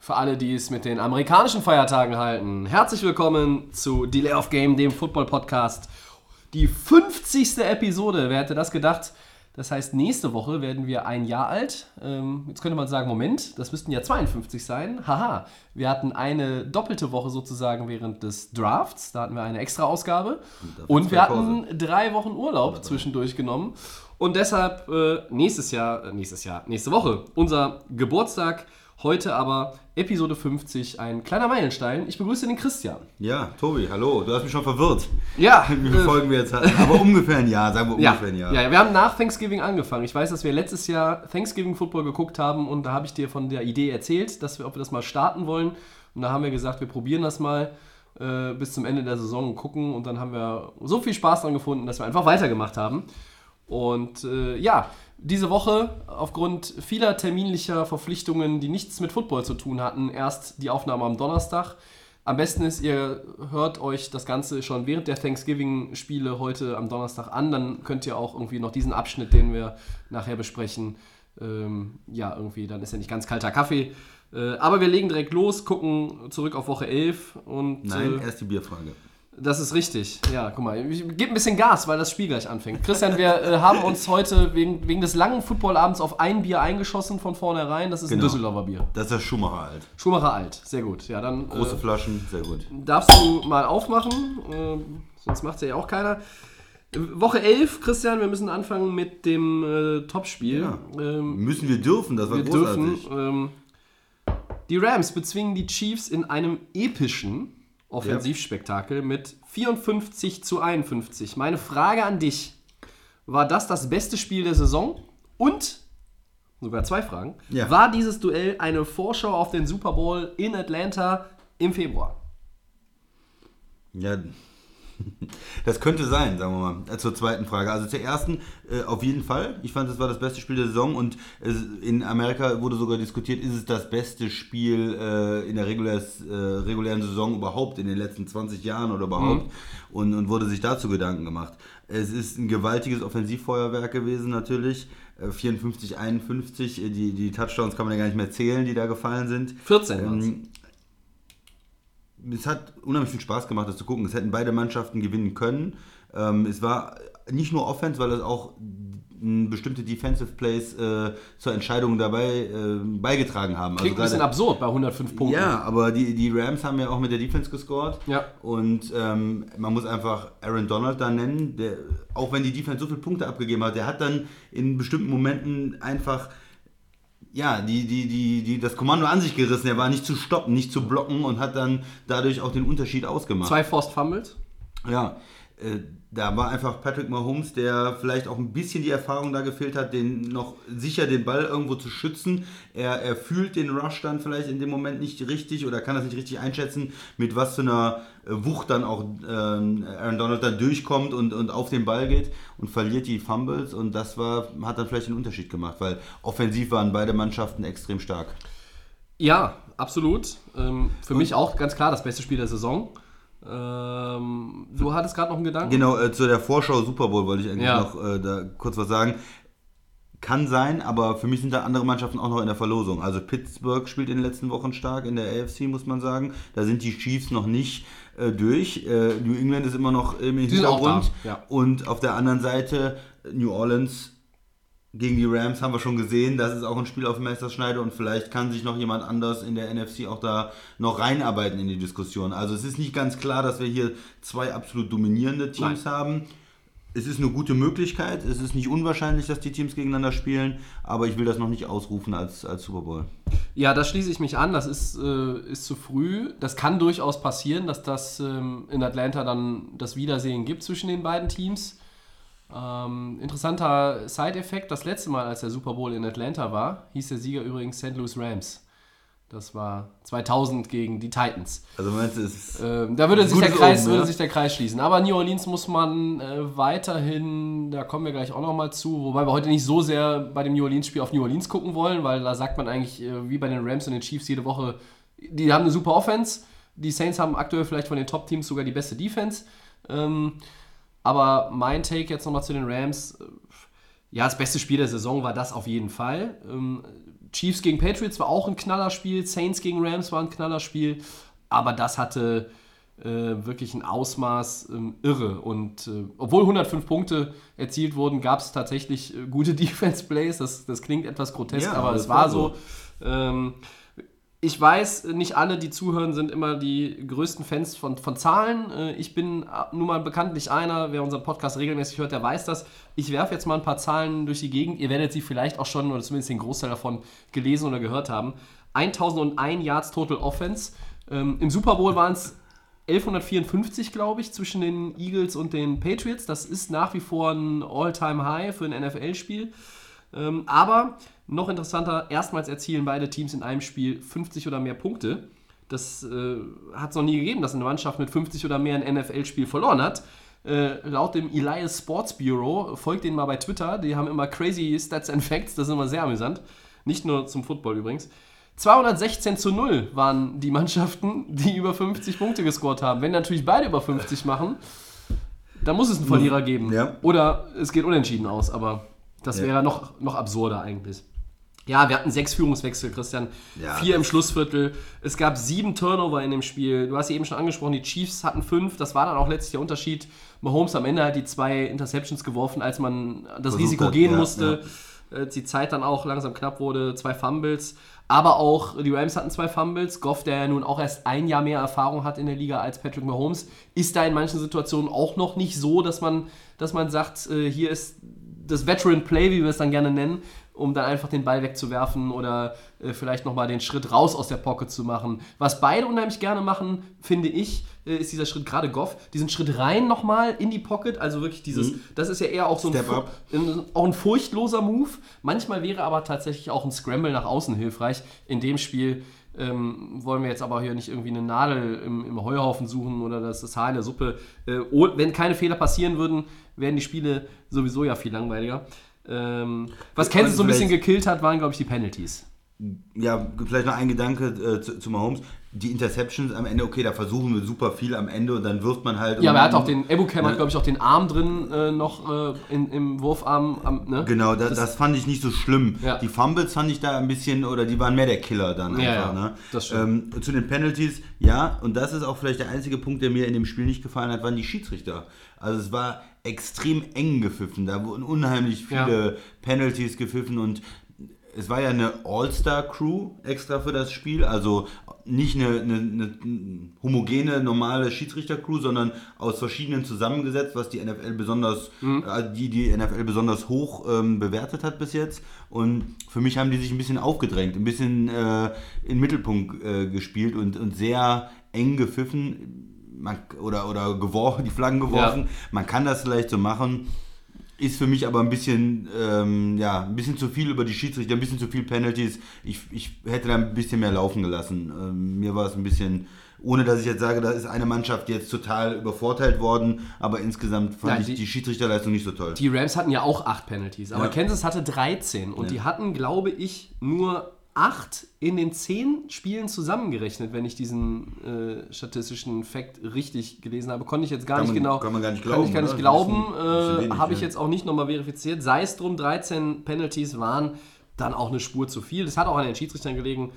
für alle, die es mit den amerikanischen Feiertagen halten. Herzlich willkommen zu Delay of Game, dem Football-Podcast. Die 50. Episode, wer hätte das gedacht? Das heißt, nächste Woche werden wir ein Jahr alt. Ähm, jetzt könnte man sagen, Moment, das müssten ja 52 sein. Haha, wir hatten eine doppelte Woche sozusagen während des Drafts. Da hatten wir eine extra Ausgabe. Und zwei wir hatten drei Wochen Urlaub zwischendurch genommen. Und deshalb äh, nächstes Jahr, äh, nächstes Jahr, nächste Woche unser Geburtstag. Heute aber Episode 50, ein kleiner Meilenstein. Ich begrüße den Christian. Ja, Tobi, hallo. Du hast mich schon verwirrt. Ja, Wie viele äh, Folgen wir jetzt hatten. Aber ungefähr ein Jahr, sagen wir ja, ungefähr ein Jahr. ja, wir haben nach Thanksgiving angefangen. Ich weiß, dass wir letztes Jahr Thanksgiving Football geguckt haben und da habe ich dir von der Idee erzählt, dass wir, ob wir das mal starten wollen. Und da haben wir gesagt, wir probieren das mal äh, bis zum Ende der Saison und gucken. Und dann haben wir so viel Spaß dran gefunden, dass wir einfach weitergemacht haben. Und äh, ja, diese Woche aufgrund vieler terminlicher Verpflichtungen, die nichts mit Football zu tun hatten, erst die Aufnahme am Donnerstag. Am besten ist, ihr hört euch das Ganze schon während der Thanksgiving-Spiele heute am Donnerstag an. Dann könnt ihr auch irgendwie noch diesen Abschnitt, den wir nachher besprechen, ähm, ja, irgendwie, dann ist ja nicht ganz kalter Kaffee. Äh, aber wir legen direkt los, gucken zurück auf Woche 11 und Nein, äh, erst die Bierfrage. Das ist richtig. Ja, guck mal, ich gebe ein bisschen Gas, weil das Spiel gleich anfängt. Christian, wir äh, haben uns heute wegen, wegen des langen Footballabends auf ein Bier eingeschossen von vornherein. Das ist Genau. ein Düsseldorfer Bier. Das ist der Schumacher alt. Schumacher alt. Sehr gut. Ja, dann Große äh, Flaschen, sehr gut. darfst du mal aufmachen. Ähm, sonst macht es ja auch keiner. Äh, Woche 11, Christian, wir müssen anfangen mit dem äh, Topspiel. Ja. Ähm, Müssen wir dürfen, das war wir großartig. dürfen. Ähm, die Rams bezwingen die Chiefs in einem epischen Offensivspektakel mit 54 zu 51. Meine Frage an dich: War das das beste Spiel der Saison? Und, sogar zwei Fragen, Ja. war dieses Duell eine Vorschau auf den Super Bowl in Atlanta im Februar? Ja, das könnte sein, sagen wir mal, äh, zur zweiten Frage. Also zur ersten, äh, auf jeden Fall. Ich fand, das war das beste Spiel der Saison und es, in Amerika wurde sogar diskutiert, ist es das beste Spiel äh, in der regulärs, äh, regulären Saison überhaupt in den letzten 20 Jahren oder überhaupt und, und wurde sich dazu Gedanken gemacht. Es ist ein gewaltiges Offensivfeuerwerk gewesen natürlich. Äh, 54, 51, äh, die, die Touchdowns kann man ja gar nicht mehr zählen, die da gefallen sind. 14 waren's. Ähm, es hat unheimlich viel Spaß gemacht, das zu gucken. Es hätten beide Mannschaften gewinnen können. Ähm, es war nicht nur Offense, weil es auch bestimmte Defensive Plays äh, zur Entscheidung dabei äh, beigetragen haben. Klingt ein bisschen absurd bei 105 Punkten. ja, aber die, die Rams haben ja auch mit der Defense gescored. Ja. Und ähm, man muss einfach Aaron Donald da nennen, der, auch wenn die Defense so viele Punkte abgegeben hat, der hat dann in bestimmten Momenten einfach ja, die, die, die, die, das Kommando an sich gerissen. Er war nicht zu stoppen, nicht zu blocken und hat dann dadurch auch den Unterschied ausgemacht. Zwei Forced Fumbles. Ja, äh, da war einfach Patrick Mahomes, der vielleicht auch ein bisschen die Erfahrung da gefehlt hat, den noch sicher den Ball irgendwo zu schützen. Er, er fühlt den Rush dann vielleicht in dem Moment nicht richtig oder kann das nicht richtig einschätzen, mit was für einer äh, Wucht dann auch ähm, Aaron Donald dann durchkommt und, und auf den Ball geht und verliert die Fumbles und das war, hat dann vielleicht einen Unterschied gemacht, weil offensiv waren beide Mannschaften extrem stark. Ja, absolut. Ähm, für mich auch ganz klar das beste Spiel der Saison. Ähm, du hattest gerade noch einen Gedanken? Genau, äh, zu der Vorschau Super Bowl wollte ich eigentlich Ja. noch äh, da kurz was sagen. Kann sein, aber für mich sind da andere Mannschaften auch noch in der Verlosung. Also Pittsburgh spielt in den letzten Wochen stark in der AFC, muss man sagen. Da sind die Chiefs noch nicht äh, durch. Äh, New England ist immer noch im Hintergrund. ja. Und auf der anderen Seite äh, New Orleans gegen die Rams haben wir schon gesehen. Das ist auch ein Spiel auf Messerschneide und vielleicht kann sich noch jemand anders in der NFC auch da noch reinarbeiten in die Diskussion. Also es ist nicht ganz klar, dass wir hier zwei absolut dominierende Teams haben. Es ist eine gute Möglichkeit. Es ist nicht unwahrscheinlich, dass die Teams gegeneinander spielen, aber ich will das noch nicht ausrufen als, als Super Bowl. Ja, da schließe ich mich an. Das ist, äh, ist zu früh. Das kann durchaus passieren, dass das ähm, in Atlanta dann das Wiedersehen gibt zwischen den beiden Teams. Ähm, interessanter Side-Effekt: Das letzte Mal, als der Super Bowl in Atlanta war, hieß der Sieger übrigens St. Louis Rams. Das war 2000 gegen die Titans. Also meinst du, es Ähm, da würde sich, der Kreis, Omen, würde sich der Kreis schließen. Aber New Orleans muss man äh, weiterhin, da kommen wir gleich auch nochmal zu, wobei wir heute nicht so sehr bei dem New Orleans-Spiel auf New Orleans gucken wollen, weil da sagt man eigentlich, äh, wie bei den Rams und den Chiefs jede Woche, die haben eine super Offense. Die Saints haben aktuell vielleicht von den Top-Teams sogar die beste Defense. Ähm, aber mein Take jetzt nochmal zu den Rams. äh, Ja, das beste Spiel der Saison war das auf jeden Fall. Ähm, Chiefs gegen Patriots war auch ein Knallerspiel, Saints gegen Rams war ein Knallerspiel, aber das hatte äh, wirklich ein Ausmaß ähm, irre. Und äh, obwohl 105 Punkte erzielt wurden, gab es tatsächlich äh, gute Defense-Plays. Das, das klingt etwas grotesk, Ja, aber es war war so. Ähm, ich weiß, nicht alle, die zuhören, sind immer die größten Fans von, von Zahlen. Äh, Ich bin äh, nun mal bekanntlich einer, wer unseren Podcast regelmäßig hört, der weiß das. Ich werfe jetzt mal ein paar Zahlen durch die Gegend. Ihr werdet sie vielleicht auch schon, oder zumindest den Großteil davon, gelesen oder gehört haben. 1001 Yards Total Offense. Ähm, Im Super Bowl waren es 1154, glaube ich, zwischen den Eagles und den Patriots. Das ist nach wie vor ein All-Time-High für ein NFL-Spiel. Ähm, aber noch interessanter, erstmals erzielen beide Teams in einem Spiel 50 oder mehr Punkte. Das äh, hat es noch nie gegeben, dass eine Mannschaft mit 50 oder mehr ein NFL-Spiel verloren hat. Äh, laut dem Elias Sports Bureau, folgt denen mal bei Twitter, die haben immer crazy Stats and Facts, das ist immer sehr amüsant. Nicht nur zum Football übrigens. 216 zu 0 waren die Mannschaften, die über 50 Punkte gescored haben. Wenn natürlich beide über 50 machen, dann muss es einen Verlierer geben. Ja. Oder es geht unentschieden aus, aber das Ja. wäre noch, noch absurder eigentlich. Ja, wir hatten sechs Führungswechsel, Christian. Ja, Vier im Schlussviertel. Es gab sieben Turnover in dem Spiel. Du hast sie eben schon angesprochen, die Chiefs hatten fünf. Das war dann auch letztlich der Unterschied. Mahomes am Ende hat die zwei Interceptions geworfen, als man das Versucht Risiko hat, gehen ja, musste. Als die Zeit dann auch langsam knapp wurde, zwei Fumbles. Aber auch die Rams hatten zwei Fumbles. Goff, der ja nun auch erst ein Jahr mehr Erfahrung hat in der Liga als Patrick Mahomes, ist da in manchen Situationen auch noch nicht so, dass man, dass man sagt, äh, hier ist das Veteran Play, wie wir es dann gerne nennen, um dann einfach den Ball wegzuwerfen oder äh, vielleicht nochmal den Schritt raus aus der Pocket zu machen. Was beide unheimlich gerne machen, finde ich, äh, ist dieser Schritt, gerade Goff, diesen Schritt rein nochmal in die Pocket, also wirklich dieses, das ist ja eher auch so ein, ein, auch ein furchtloser Move. Manchmal wäre aber tatsächlich auch ein Scramble nach außen hilfreich. In dem Spiel ähm, wollen wir jetzt aber hier nicht irgendwie eine Nadel im, im Heuhaufen suchen oder das, das Haar in der Suppe. Äh, oh, wenn keine Fehler passieren würden, wären die Spiele sowieso ja viel langweiliger. Ähm, was Kansas so ein bisschen gekillt hat, waren, glaube ich, die Penalties. Ja, vielleicht noch ein Gedanke äh, zu, zu Mahomes. Die Interceptions am Ende, okay, da versuchen wir super viel am Ende und dann wirft man halt. Ja, aber er hat auch den, Ebucam hat, Ja. glaube ich, auch den Arm drin äh, noch äh, in, im Wurfarm. Am, ne? Genau, das, das fand ich nicht so schlimm. Ja. Die Fumbles fand ich da ein bisschen, oder die waren mehr der Killer dann Ja, einfach. ja, ne? das stimmt. Ähm, zu den Penalties, ja, und das ist auch vielleicht der einzige Punkt, der mir in dem Spiel nicht gefallen hat, waren die Schiedsrichter. Also es war extrem eng gepfiffen. Da wurden unheimlich viele Penalties gepfiffen und es war ja eine All-Star-Crew extra für das Spiel, also nicht eine, eine, eine homogene, normale Schiedsrichter-Crew, sondern aus verschiedenen zusammengesetzt, was die NFL besonders, äh, die die NFL besonders hoch ähm, bewertet hat bis jetzt. Und für mich haben die sich ein bisschen aufgedrängt, ein bisschen äh, in den Mittelpunkt äh, gespielt und, und sehr eng gepfiffen man, oder, oder geworfen, die Flaggen geworfen. Ja. Man kann das vielleicht so machen. Ist für mich aber ein bisschen, ähm, ja, ein bisschen zu viel über die Schiedsrichter, ein bisschen zu viel Penalties. Ich, ich hätte da ein bisschen mehr laufen gelassen. Ähm, mir war es ein bisschen, ohne dass ich jetzt sage, da ist eine Mannschaft jetzt total übervorteilt worden, aber insgesamt fand Nein, ich die- die, Schiedsrichterleistung nicht so toll. Die Rams hatten ja auch acht Penalties, aber Ja. Kansas hatte 13 und die hatten, glaube ich, nur acht in den zehn Spielen zusammengerechnet, wenn ich diesen äh, statistischen Fakt richtig gelesen habe. Konnte ich jetzt gar Kann nicht man- genau. kann man gar nicht Kann glauben, ich gar nicht oder? glauben. Das ist Äh, habe ich jetzt auch nicht nochmal verifiziert. Sei es drum, 13 Penalties waren dann auch eine Spur zu viel. Das hat auch an den Schiedsrichtern gelegen.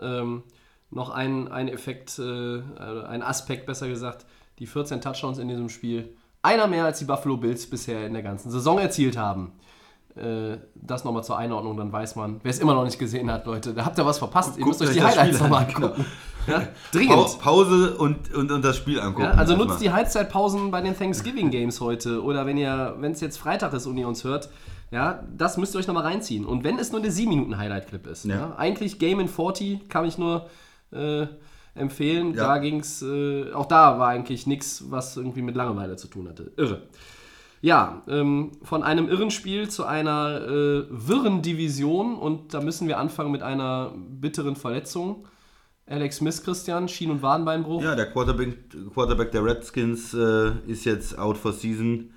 Ähm, noch ein, ein Effekt, äh, ein Aspekt besser gesagt, die 14 Touchdowns in diesem Spiel. Einer mehr als die Buffalo Bills bisher in der ganzen Saison erzielt haben. Äh, das nochmal zur Einordnung, dann weiß man, wer es immer noch nicht gesehen hat, Leute, da habt ihr was verpasst. Ihr Guckt müsst euch die Highlights nochmal an, angucken. Ja, dringend. Pause und, und, und das Spiel angucken. Ja, also nutzt die Halbzeitpausen bei den Thanksgiving Games heute oder wenn ihr, wenn es jetzt Freitag ist und ihr uns hört, ja, das müsst ihr euch nochmal reinziehen. Und wenn es nur der 7 Minuten Highlight-Clip ist. Ja. Ja. Eigentlich Game in 40 kann ich nur äh, empfehlen. Ja. Da ging es, äh, auch da war eigentlich nichts, was irgendwie mit Langeweile zu tun hatte. Irre. Ja, ähm, von einem irren Spiel zu einer äh, wirren Division und da müssen wir anfangen mit einer bitteren Verletzung. Alex Smith, Christian, Schien- und Wadenbeinbruch. Ja, der Quarterback, Quarterback der Redskins äh, ist jetzt out for season.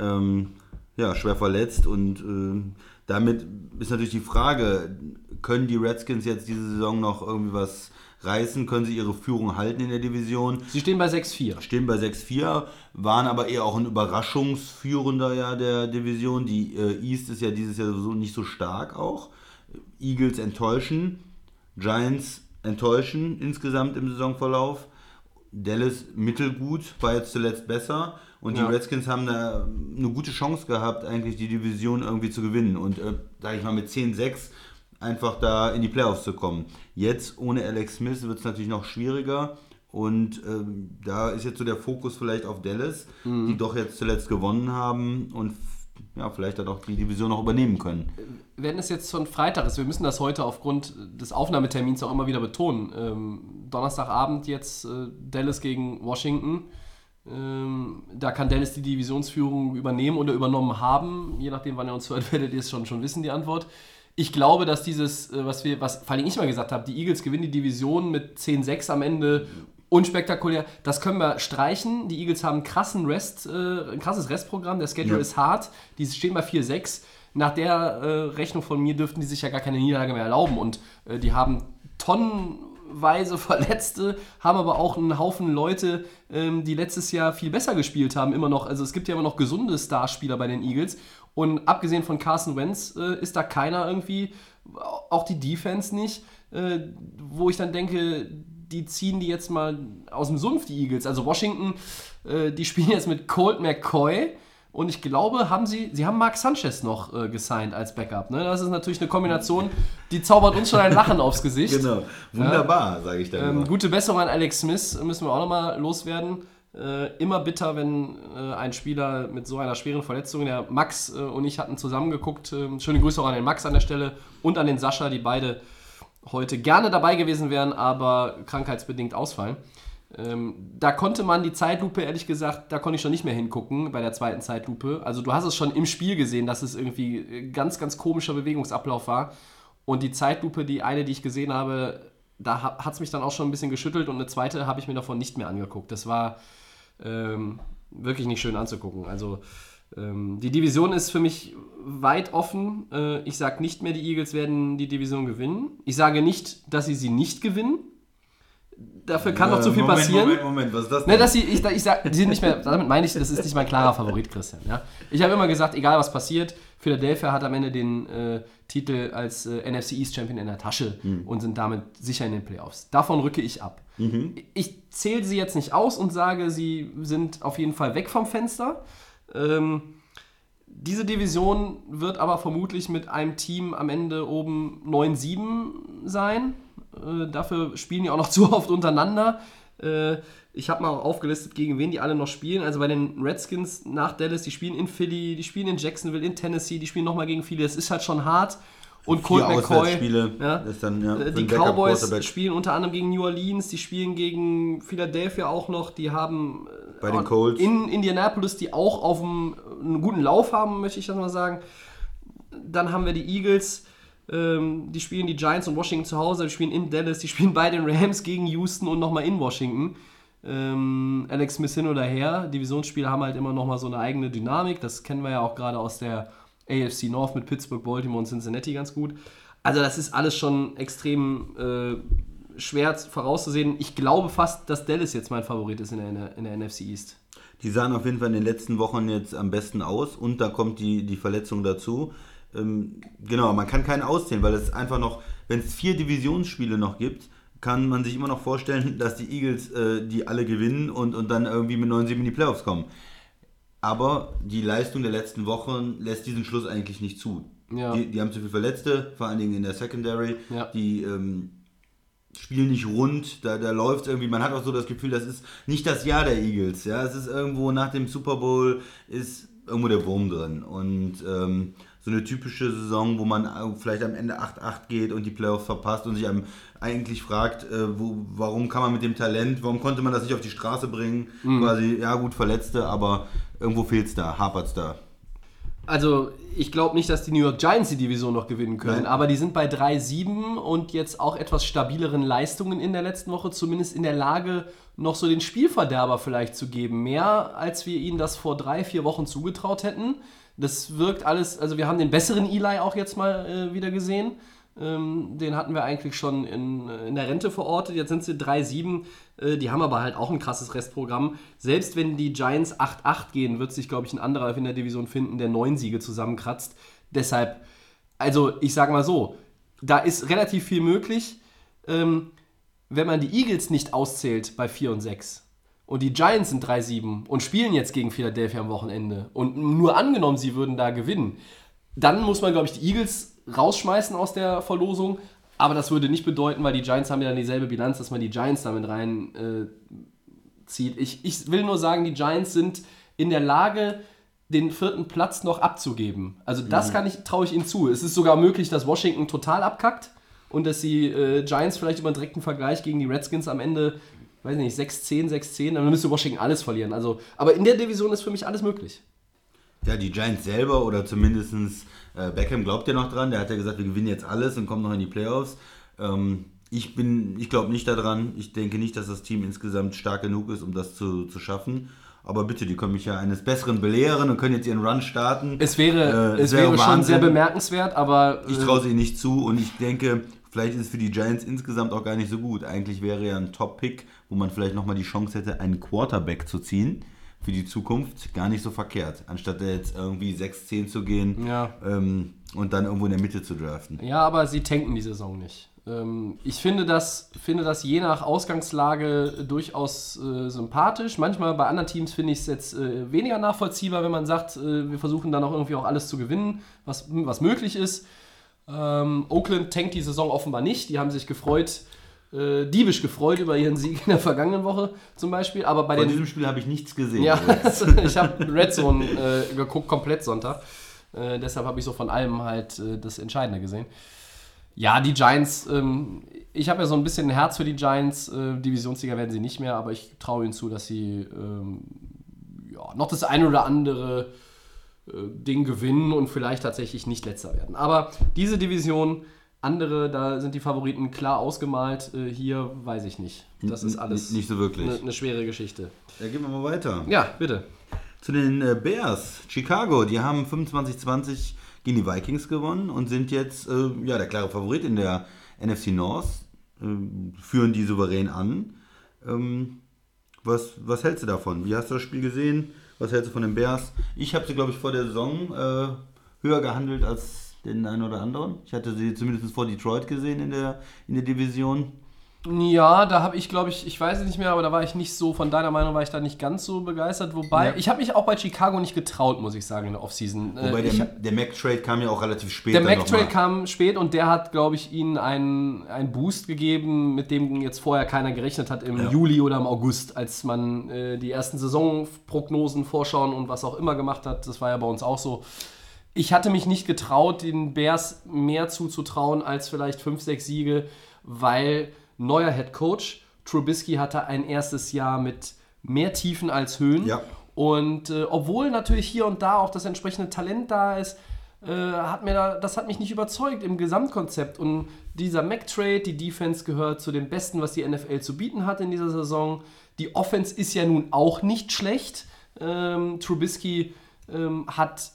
Ähm, ja, schwer verletzt und äh, damit ist natürlich die Frage, können die Redskins jetzt diese Saison noch irgendwie was reißen? Können sie ihre Führung halten in der Division? Sie stehen bei 6-4. Stehen bei 6-4, waren aber eher auch ein Überraschungsführender ja der Division. Die äh, East ist ja dieses Jahr sowieso nicht so stark auch. Eagles enttäuschen, Giants enttäuschen insgesamt im Saisonverlauf. Dallas mittelgut, war jetzt zuletzt besser. Und Ja. die Redskins haben da eine gute Chance gehabt, eigentlich die Division irgendwie zu gewinnen. Und, äh, sag ich mal, mit 10-6 einfach da in die Playoffs zu kommen. Jetzt ohne Alex Smith wird es natürlich noch schwieriger. Und ähm, da ist jetzt so der Fokus vielleicht auf Dallas, Mhm. die doch jetzt zuletzt gewonnen haben und ja, vielleicht dann auch die Division noch übernehmen können. Wenn es jetzt schon Freitag ist, wir müssen das heute aufgrund des Aufnahmetermins auch immer wieder betonen. Ähm, Donnerstagabend jetzt äh, Dallas gegen Washington. Ähm, da kann Dallas die Divisionsführung übernehmen oder übernommen haben. Je nachdem, wann ihr uns hört, werdet ihr es schon, schon wissen, die Antwort. Ich glaube, dass dieses, äh, was wir, was vor allem ich mal gesagt habe, die Eagles gewinnen die Division mit 10-6 am Ende. Unspektakulär. Das können wir streichen. Die Eagles haben einen krassen Rest, äh, ein krasses Restprogramm. Der Schedule Ja. ist hart. Die stehen bei 4-6. Nach der äh, Rechnung von mir dürften die sich ja gar keine Niederlage mehr erlauben. Und äh, die haben tonnenweise Verletzte, haben aber auch einen Haufen Leute, ähm, die letztes Jahr viel besser gespielt haben, immer noch. Also es gibt ja immer noch gesunde Starspieler bei den Eagles. Und abgesehen von Carson Wentz äh, ist da keiner irgendwie, auch die Defense nicht, äh, wo ich dann denke, die ziehen die jetzt mal aus dem Sumpf, die Eagles. Also Washington, äh, die spielen jetzt mit Colt McCoy. Und ich glaube, haben sie, sie haben Mark Sanchez noch äh, gesigned als Backup. Ne? Das ist natürlich eine Kombination, die zaubert uns schon ein Lachen aufs Gesicht. Genau, wunderbar, sage ich dann. Ähm, gute Besserung an Alex Smith müssen wir auch nochmal loswerden. Äh, immer bitter, wenn äh, ein Spieler mit so einer schweren Verletzung, der Max äh, und ich hatten zusammengeguckt, äh, schöne Grüße auch an den Max an der Stelle und an den Sascha, die beide heute gerne dabei gewesen wären, aber krankheitsbedingt ausfallen. Ähm, da konnte man die Zeitlupe, ehrlich gesagt, da konnte ich schon nicht mehr hingucken bei der zweiten Zeitlupe. Also du hast es schon im Spiel gesehen, dass es irgendwie äh, ganz, ganz komischer Bewegungsablauf war. Und die Zeitlupe, die eine, die ich gesehen habe, da hat es mich dann auch schon ein bisschen geschüttelt und eine zweite habe ich mir davon nicht mehr angeguckt. Das war ähm, wirklich nicht schön anzugucken. Also ähm, die Division ist für mich weit offen. Äh, ich sage nicht mehr, die Eagles werden die Division gewinnen. Ich sage nicht, dass sie sie nicht gewinnen. Dafür kann noch Äh, zu viel Moment, passieren. Moment, Moment, was ist das Ne, denn? dass sie, ich, ich sag, die sind nicht mehr, damit meine ich, das ist nicht mein klarer Favorit, Christian. Ja? Ich habe immer gesagt, egal was passiert, Philadelphia hat am Ende den äh, Titel als äh, NFC East Champion in der Tasche und sind damit sicher in den Playoffs. Davon rücke ich ab. Ich zähle sie jetzt nicht aus und sage, sie sind auf jeden Fall weg vom Fenster. Ähm, diese Division wird aber vermutlich mit einem Team am Ende oben 9-7 sein. Äh, dafür spielen die auch noch zu oft untereinander. Äh, ich habe mal aufgelistet, gegen wen die alle noch spielen. Also bei den Redskins nach Dallas, die spielen in Philly, die spielen in Jacksonville, in Tennessee, die spielen nochmal gegen Philly. Das ist halt schon hart. Und Colt McCoy. Ja. dann, ja, Äh, Die Cowboys spielen unter anderem gegen New Orleans, die spielen gegen Philadelphia auch noch, die haben äh, Bei den Colts. in Indianapolis, die auch auf einem, einen guten Lauf haben, möchte ich das mal sagen. Dann haben wir die Eagles, ähm, die spielen die Giants und Washington zu Hause, die spielen in Dallas, die spielen bei den Rams gegen Houston und nochmal in Washington. Ähm, Alex Smith hin oder her, Divisionsspiele haben halt immer nochmal so eine eigene Dynamik, das kennen wir ja auch gerade aus der AFC North mit Pittsburgh, Baltimore und Cincinnati ganz gut. Also das ist alles schon extrem äh, schwer vorauszusehen. Ich glaube fast, dass Dallas jetzt mein Favorit ist in der, in der NFC East. Die sahen auf jeden Fall in den letzten Wochen jetzt am besten aus und da kommt die, die Verletzung dazu. Ähm, genau, man kann keinen auszählen, weil es einfach noch, wenn es vier Divisionsspiele noch gibt, kann man sich immer noch vorstellen, dass die Eagles äh, die alle gewinnen und, und dann irgendwie mit 9-7 in die Playoffs kommen. Aber die Leistung der letzten Wochen lässt diesen Schluss eigentlich nicht zu. Ja. Die, die haben zu viele Verletzte, vor allen Dingen in der Secondary. Ja. Die ähm, spielen nicht rund, da, da läuft irgendwie, man hat auch so das Gefühl, das ist nicht das Jahr der Eagles. Ja, es ist irgendwo nach dem Super Bowl ist irgendwo der Wurm drin. Und ähm, so eine typische Saison, wo man äh, vielleicht am Ende 8-8 geht und die Playoffs verpasst und sich einem eigentlich fragt, äh, wo, warum kann man mit dem Talent, warum konnte man das nicht auf die Straße bringen? Quasi, ja gut, Verletzte, aber irgendwo fehlt es da, hapert es da. Also, ich glaube nicht, dass die New York Giants die Division noch gewinnen können, Nein. aber die sind bei 3-7 und jetzt auch etwas stabileren Leistungen in der letzten Woche zumindest in der Lage, noch so den Spielverderber vielleicht zu geben. Mehr, als wir ihnen das vor drei, vier Wochen zugetraut hätten. Das wirkt alles, also wir haben den besseren Eli auch jetzt mal äh, wieder gesehen. Ähm, den hatten wir eigentlich schon in, in der Rente verortet. Jetzt sind sie 3-7. Äh, die haben aber halt auch ein krasses Restprogramm. Selbst wenn die Giants 8-8 gehen, wird sich, glaube ich, ein anderer in der Division finden, der neun Siege zusammenkratzt. Deshalb, also ich sage mal so, da ist relativ viel möglich. Ähm, wenn man die Eagles nicht auszählt bei 4 und 6 und die Giants sind 3-7 und spielen jetzt gegen Philadelphia am Wochenende und nur angenommen, sie würden da gewinnen, dann muss man, glaube ich, die Eagles rausschmeißen aus der Verlosung. Aber das würde nicht bedeuten, weil die Giants haben ja dann dieselbe Bilanz, dass man die Giants damit rein äh. Ich, ich will nur sagen, die Giants sind in der Lage, den vierten Platz noch abzugeben. Also das kann ich, traue ich ihnen zu. Es ist sogar möglich, dass Washington total abkackt und dass die äh, Giants vielleicht über einen direkten Vergleich gegen die Redskins am Ende, weiß nicht, 6-10, 6-10, dann müsste Washington alles verlieren. Also, aber in der Division ist für mich alles möglich. Ja, die Giants selber oder zumindest äh, Beckham glaubt ja noch dran. Der hat ja gesagt, wir gewinnen jetzt alles und kommen noch in die Playoffs. Ähm, ich bin, ich glaube nicht daran. Ich denke nicht, dass das Team insgesamt stark genug ist, um das zu, zu schaffen. Aber bitte, die können mich ja eines Besseren belehren und können jetzt ihren Run starten. Es wäre, Äh, es wäre wäre schon Wahnsinn. sehr bemerkenswert, aber Ich äh, traue sie ihnen nicht zu und ich denke, vielleicht ist es für die Giants insgesamt auch gar nicht so gut. Eigentlich wäre ja ein Top-Pick, wo man vielleicht nochmal die Chance hätte, einen Quarterback zu ziehen für die Zukunft, gar nicht so verkehrt. Anstatt jetzt irgendwie 6-10 zu gehen Ja. ähm, und dann irgendwo in der Mitte zu draften. Ja, aber sie tanken die Saison nicht. Ähm, ich finde das, finde das je nach Ausgangslage durchaus äh, sympathisch. Manchmal bei anderen Teams finde ich es jetzt äh, weniger nachvollziehbar, wenn man sagt, äh, wir versuchen dann auch irgendwie auch alles zu gewinnen, was, was möglich ist. Ähm, Oakland tankt die Saison offenbar nicht. Die haben sich gefreut, äh, diebisch gefreut über ihren Sieg in der vergangenen Woche zum Beispiel. Aber bei Von den diesem Spiel habe ich nichts gesehen. Ja, also ich habe Red Zone äh, geguckt, komplett Sonntag. Äh, deshalb habe ich so von allem halt äh, das Entscheidende gesehen. Ja, die Giants, ähm, ich habe ja so ein bisschen ein Herz für die Giants. Äh, Divisionssieger werden sie nicht mehr, aber ich traue ihnen zu, dass sie ähm, ja, noch das eine oder andere Ding gewinnen und vielleicht tatsächlich nicht letzter werden. Aber diese Division, andere, da sind die Favoriten klar ausgemalt. Äh, hier weiß ich nicht. Das ist alles nicht so wirklich. eine eine schwere Geschichte. Ja, gehen wir mal weiter. Ja, bitte. Zu den äh, Bears. Chicago, die haben 25-20 gegen die Vikings gewonnen und sind jetzt äh, ja, der klare Favorit in der NFC North. Ähm, führen die souverän an. Ähm, was, was hältst du davon? Wie hast du das Spiel gesehen? Was hältst du von den Bears? Ich habe sie, glaube ich, vor der Saison äh, höher gehandelt als den einen oder anderen. Ich hatte sie zumindest vor Detroit gesehen in der, in der Division. Ja, da habe ich, glaube ich, ich weiß es nicht mehr, aber da war ich nicht so, von deiner Meinung war ich da nicht ganz so begeistert. Wobei, Ja. ich habe mich auch bei Chicago nicht getraut, muss ich sagen, in der Offseason. Wobei Äh, ich, der, der Mac-Trade kam ja auch relativ spät. der Mac-Trade kam spät und der hat, glaube ich, ihnen einen, einen Boost gegeben, mit dem jetzt vorher keiner gerechnet hat im Ja. Juli oder im August, als man äh, die ersten Saisonprognosen, Vorschauen und was auch immer gemacht hat. Das war ja bei uns auch so. Ich hatte mich nicht getraut, den Bears mehr zuzutrauen als vielleicht 5, 6 Siege, weil neuer Head Coach Trubisky hatte ein erstes Jahr mit mehr Tiefen als Höhen. Ja. Und äh, obwohl natürlich hier und da auch das entsprechende Talent da ist, äh, hat mir da, das hat mich nicht überzeugt im Gesamtkonzept. Und dieser Mac-Trade, die Defense gehört zu den besten, was die NFL zu bieten hat in dieser Saison. Die Offense ist ja nun auch nicht schlecht. Ähm, Trubisky ähm, hat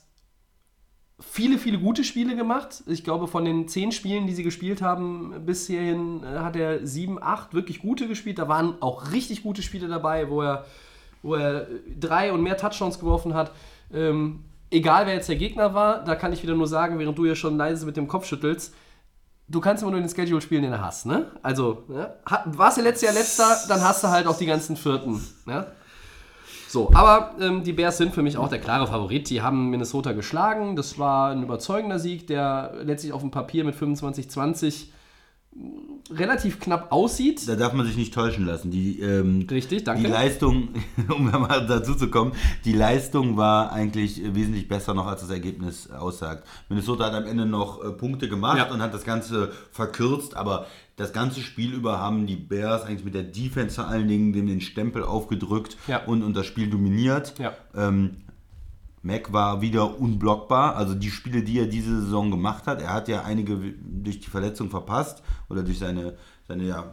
viele, viele gute Spiele gemacht. Ich glaube, von den zehn Spielen, die sie gespielt haben, bis hierhin äh, hat er sieben, acht wirklich gute gespielt. Da waren auch richtig gute Spiele dabei, wo er, wo er drei und mehr Touchdowns geworfen hat. Ähm, egal, wer jetzt der Gegner war, da kann ich wieder nur sagen, während du ja schon leise mit dem Kopf schüttelst, du kannst immer nur den Schedule spielen, den du hast, ne? Also, ne? Warst du letztes Jahr letzter, dann hast du halt auch die ganzen Vierten, ne? So, aber ähm, die Bears sind für mich auch der klare Favorit. Die haben Minnesota geschlagen. Das war ein überzeugender Sieg, der letztlich auf dem Papier mit 25-20 relativ knapp aussieht. Da darf man sich nicht täuschen lassen. Die, ähm, Richtig, danke. Die Leistung, um mal dazu zu kommen, die Leistung war eigentlich äh, wesentlich besser noch, als das Ergebnis aussagt. Minnesota hat am Ende noch äh, Punkte gemacht Ja. und hat das Ganze verkürzt, aber das ganze Spiel über haben die Bears eigentlich mit der Defense vor allen Dingen dem den Stempel aufgedrückt Ja. und, und das Spiel dominiert. Ja. Ähm, Mac war wieder unblockbar. Also die Spiele, die er diese Saison gemacht hat, er hat ja einige durch die Verletzung verpasst oder durch seine, seine ja,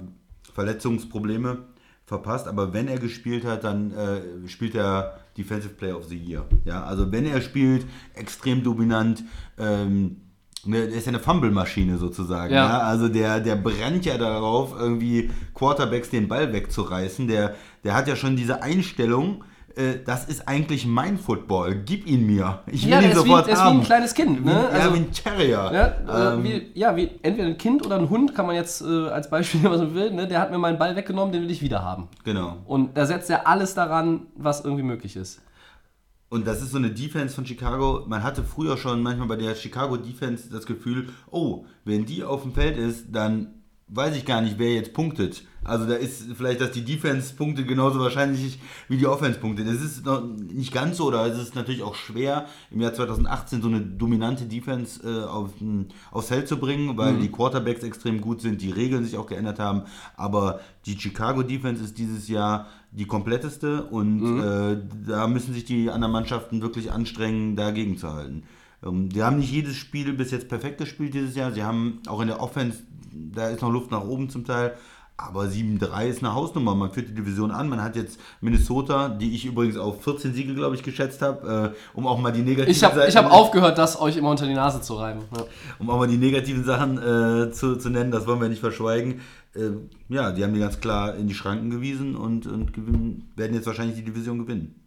Verletzungsprobleme verpasst. Aber wenn er gespielt hat, dann äh, spielt er Defensive Player of the Year. Ja, also wenn er spielt, extrem dominant. Ähm, ne, der ist ja eine Fumble-Maschine sozusagen. Ja. Ja. Also der, der brennt ja darauf, irgendwie Quarterbacks den Ball wegzureißen. Der, der hat ja schon diese Einstellung, äh, das ist eigentlich mein Football. Gib ihn mir. Ich will Ja, ihn ist, wie, sofort der ist wie haben. ein kleines Kind. Ne? ja, Also, wie ein Terrier. Ja, äh, Ähm, wie, ja wie, entweder ein Kind oder ein Hund kann man jetzt äh, als Beispiel, was man will. Ne? Der hat mir meinen Ball weggenommen, den will ich wieder haben. genau. Und da setzt er alles daran, was irgendwie möglich ist. Und das ist so eine Defense von Chicago. Man hatte früher schon manchmal bei der Chicago Defense das Gefühl, oh, wenn die auf dem Feld ist, dann weiß ich gar nicht, wer jetzt punktet. Also da ist vielleicht, dass die Defense punktet genauso wahrscheinlich wie die Offense punktet. Es ist noch nicht ganz so, oder es ist natürlich auch schwer, im Jahr 2018 so eine dominante Defense äh, auf, aufs Feld zu bringen, weil die Quarterbacks extrem gut sind, die Regeln sich auch geändert haben. Aber die Chicago Defense ist dieses Jahr die kompletteste und äh, da müssen sich die anderen Mannschaften wirklich anstrengen, dagegen zu halten. Ähm, die haben nicht jedes Spiel bis jetzt perfekt gespielt dieses Jahr. Sie haben auch in der Offense, da ist noch Luft nach oben zum Teil. Aber 7-3 ist eine Hausnummer. Man führt die Division an. Man hat jetzt Minnesota, die ich übrigens auf 14 Siege, glaube ich, geschätzt habe, äh, um auch mal die negativen Ich habe ich hab aufgehört, das euch immer unter die Nase zu reiben. Ja. um auch mal die negativen Sachen äh, zu, zu nennen, das wollen wir nicht verschweigen. Äh, ja, die haben die ganz klar in die Schranken gewiesen und, und gewinnen, werden jetzt wahrscheinlich die Division gewinnen.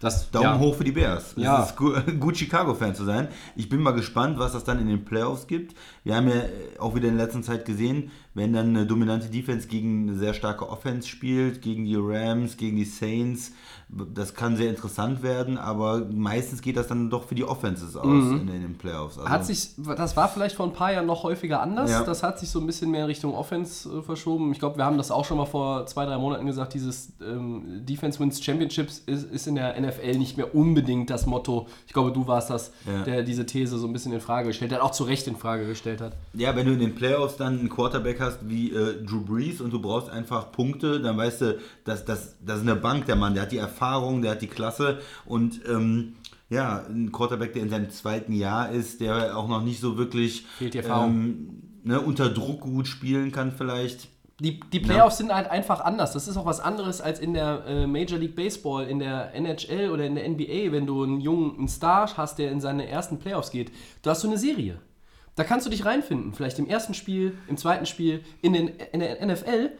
Das, Daumen ja. hoch für die Bears. Ja. Es ist gut, gut Chicago-Fan zu sein. Ich bin mal gespannt, was das dann in den Playoffs gibt. Wir haben ja auch wieder in der letzten Zeit gesehen, wenn dann eine dominante Defense gegen eine sehr starke Offense spielt, gegen die Rams, gegen die Saints, das kann sehr interessant werden, aber meistens geht das dann doch für die Offenses aus in, in den Playoffs. Also, Mhm. Hat sich, das war vielleicht vor ein paar Jahren noch häufiger anders. Ja. Das hat sich so ein bisschen mehr in Richtung Offense äh, verschoben. Ich glaube, wir haben das auch schon mal vor zwei, drei Monaten gesagt. Dieses ähm, Defense Wins Championships ist, ist in der NFL nicht mehr unbedingt das Motto. Ich glaube, du warst das, Ja. der diese These so ein bisschen in Frage gestellt hat, auch zu Recht in Frage gestellt hat. Ja, wenn du in den Playoffs dann einen Quarterback hast wie äh, Drew Brees und du brauchst einfach Punkte, dann weißt du, dass das, das ist eine Bank, der Mann, der hat die Erfahrung, der hat die Klasse und ähm, ja, ein Quarterback, der in seinem zweiten Jahr ist, der auch noch nicht so wirklich Erfahrung. ähm, ne, unter Druck gut spielen kann vielleicht. Die, die Playoffs sind halt einfach anders. Das ist auch was anderes als in der äh, Major League Baseball, in der NHL oder in der NBA, wenn du einen jungen einen Star hast, der in seine ersten Playoffs geht. Du hast so eine Serie. Da kannst du dich reinfinden. Vielleicht im ersten Spiel, im zweiten Spiel, in, den, in der NFL.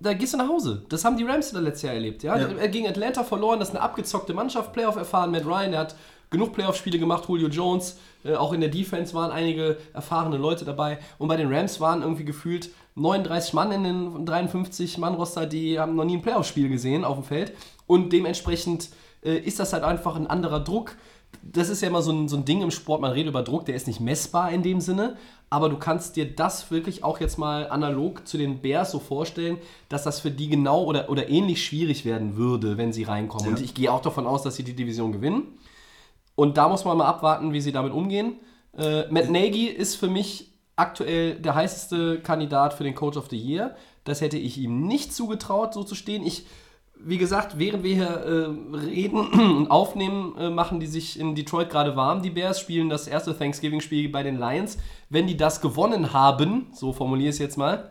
Da gehst du nach Hause. Das haben die Rams letztes Jahr erlebt. Ja? Ja. Gegen Atlanta verloren, das ist eine abgezockte Mannschaft, Playoff erfahren. Matt Ryan, der hat genug Playoff-Spiele gemacht, Julio Jones. Äh, auch in der Defense waren einige erfahrene Leute dabei. Und bei den Rams waren irgendwie gefühlt 39 Mann in den 53-Mann-Roster, die haben noch nie ein Playoff-Spiel gesehen auf dem Feld. Und dementsprechend äh, ist das halt einfach ein anderer Druck. Das ist ja immer so ein, so ein Ding im Sport, man redet über Druck, der ist nicht messbar in dem Sinne, aber du kannst dir das wirklich auch jetzt mal analog zu den Bears so vorstellen, dass das für die genau oder, oder ähnlich schwierig werden würde, wenn sie reinkommen. Ja. Und ich gehe auch davon aus, dass sie die Division gewinnen. Und da muss man mal abwarten, wie sie damit umgehen. Äh, Matt Nagy ist für mich aktuell der heißeste Kandidat für den Coach of the Year. Das hätte ich ihm nicht zugetraut, so zu stehen. Ich, wie gesagt, während wir hier äh, reden und aufnehmen, äh, machen die sich in Detroit gerade warm. Die Bears spielen das erste Thanksgiving-Spiel bei den Lions. Wenn die das gewonnen haben, so formuliere ich es jetzt mal,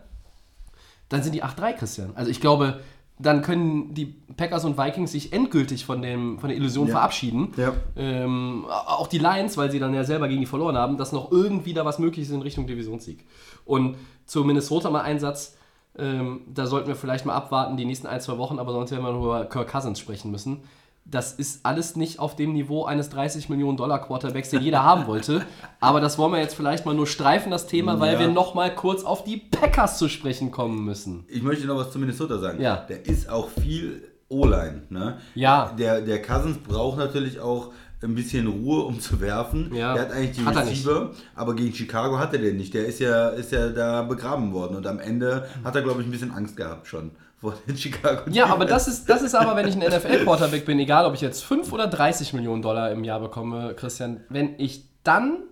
dann sind die 8-3, Christian. Also ich glaube, dann können die Packers und Vikings sich endgültig von, dem, von der Illusion Ja. verabschieden. Ja. Ähm, auch die Lions, weil sie dann ja selber gegen die verloren haben, dass noch irgendwie da was möglich ist in Richtung Divisionssieg. Und zu Minnesota mal ein Satz, ähm, da sollten wir vielleicht mal abwarten, die nächsten ein, zwei Wochen, aber sonst werden wir nur über Kirk Cousins sprechen müssen. Das ist alles nicht auf dem Niveau eines 30 Millionen Dollar Quarterbacks, den jeder haben wollte. Aber das wollen wir jetzt vielleicht mal nur streifen, das Thema, weil Ja. wir noch mal kurz auf die Packers zu sprechen kommen müssen. Ich möchte noch was zu Minnesota sagen. Ja. Der ist auch viel O-Line. Ne? Ja. Der, der Cousins braucht natürlich auch ein bisschen Ruhe, um zu werfen. Ja. Der hat eigentlich die Hat er. Receiver, aber gegen Chicago hat er den nicht. Der ist ja, ist ja da begraben worden und am Ende hat er, glaube ich, ein bisschen Angst gehabt schon vor den Chicago. Ja, aber das ist, das ist aber, wenn ich ein NFL-Quarterback bin, egal ob ich jetzt 5 oder 30 Millionen Dollar im Jahr bekomme, Christian, wenn ich dann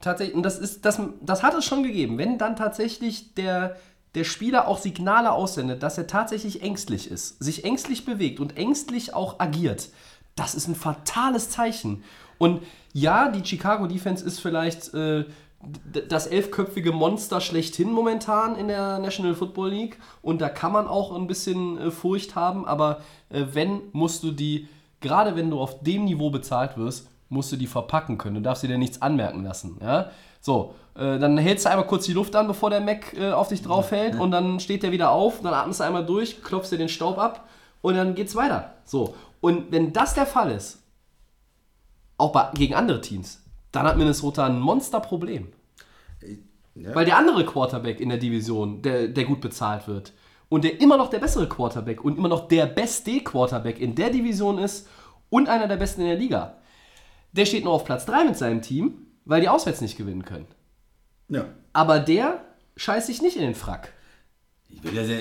tatsächlich, und das ist, das, das hat es schon gegeben, wenn dann tatsächlich der, der Spieler auch Signale aussendet, dass er tatsächlich ängstlich ist, sich ängstlich bewegt und ängstlich auch agiert, Das ist ein fatales Zeichen. Und ja, die Chicago Defense ist vielleicht äh, das elfköpfige Monster schlechthin momentan in der National Football League. Und da kann man auch ein bisschen äh, Furcht haben. Aber äh, wenn, musst du die, gerade wenn du auf dem Niveau bezahlt wirst, musst du die verpacken können. Du darfst dir nichts anmerken lassen. Ja? So, äh, dann hältst du einmal kurz die Luft an, bevor der Mac äh, auf dich drauf fällt. Und dann steht der wieder auf. Dann atmest du einmal durch, klopfst dir den Staub ab. Und dann geht's weiter. So. Und wenn das der Fall ist, auch bei, gegen andere Teams, dann hat Minnesota ein Monsterproblem. Weil der andere Quarterback in der Division, der, der gut bezahlt wird und der immer noch der bessere Quarterback und immer noch der beste Quarterback in der Division ist und einer der besten in der Liga, der steht nur auf Platz 3 mit seinem Team, weil die auswärts nicht gewinnen können. Ja. Aber der scheißt sich nicht in den Frack. Ich will, ja sehr,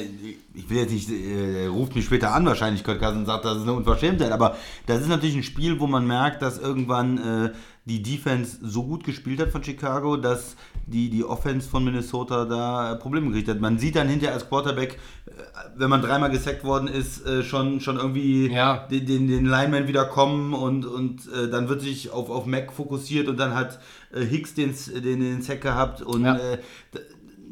ich will jetzt nicht, äh, ruft mich später an wahrscheinlich, Kurt Cousins, und sagt, das ist eine Unverschämtheit, aber das ist natürlich ein Spiel, wo man merkt, dass irgendwann äh, die Defense so gut gespielt hat von Chicago, dass die, die Offense von Minnesota da Probleme gekriegt hat. Man sieht dann hinterher als Quarterback, äh, wenn man dreimal gesackt worden ist, äh, schon, schon irgendwie Ja. den, den, den Lineman wieder kommen und, und äh, dann wird sich auf, auf Mac fokussiert und dann hat äh, Hicks den, den, den Sack gehabt und Ja.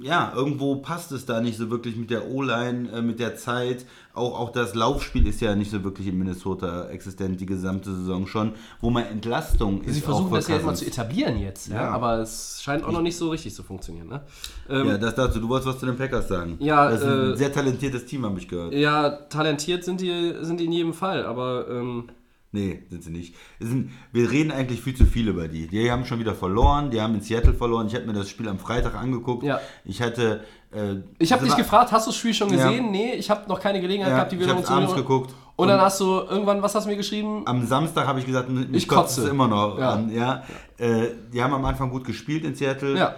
Ja, irgendwo passt es da nicht so wirklich mit der O-Line, äh, mit der Zeit. Auch, auch das Laufspiel ist ja nicht so wirklich in Minnesota existent, die gesamte Saison schon, wo man Entlastung ist. Sie versuchen das ja jetzt mal zu etablieren jetzt, ja. Ja. aber es scheint auch noch nicht so richtig zu funktionieren. Ne? Ähm, Ja, das dazu. Du wolltest was zu den Packers sagen. Ja, das ist ein äh, sehr talentiertes Team, habe ich gehört. Ja, talentiert sind die, sind die in jedem Fall, aber ähm, Nee, sind sie nicht. Sind, wir reden eigentlich viel zu viel über die. Die haben schon wieder verloren, die haben in Seattle verloren. Ich habe mir das Spiel am Freitag angeguckt. Ja. Ich hatte. Äh, ich habe es dich gefragt, hast du das Spiel schon Ja. gesehen? Nee, ich habe noch keine Gelegenheit Ja, gehabt, die ich Wiederholung hab's abends geguckt. Und dann hast du irgendwann, was hast du mir geschrieben? Am Samstag habe ich gesagt, mich Ich kotze. es immer noch Ja. an. Ja. Äh, die haben am Anfang gut gespielt in Seattle Ja,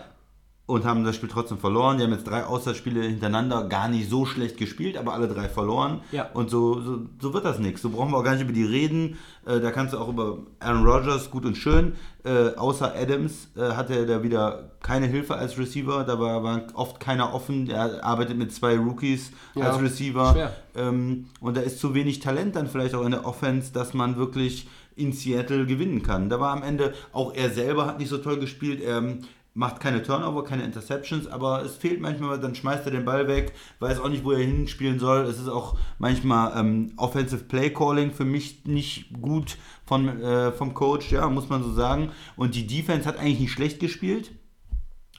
und haben das Spiel trotzdem verloren. Die haben jetzt drei Auswärtsspiele hintereinander gar nicht so schlecht gespielt, aber alle drei verloren. Ja. Und so, so, so wird das nichts. So brauchen wir auch gar nicht über die reden. Äh, da kannst du auch über Aaron Rodgers gut und schön. Äh, außer Adams äh, hatte er da wieder keine Hilfe als Receiver. Da war, war oft keiner offen. Er arbeitet mit zwei Rookies Ja, als Receiver. Ähm, und da ist zu wenig Talent dann vielleicht auch in der Offense, dass man wirklich in Seattle gewinnen kann. Da war am Ende auch er selber hat nicht so toll gespielt. Er ähm, macht keine Turnover, keine Interceptions, aber es fehlt manchmal, dann schmeißt er den Ball weg, weiß auch nicht, wo er hinspielen soll. Es ist auch manchmal ähm, Offensive Play Calling für mich nicht gut von, äh, vom Coach, ja, muss man so sagen. Und die Defense hat eigentlich nicht schlecht gespielt.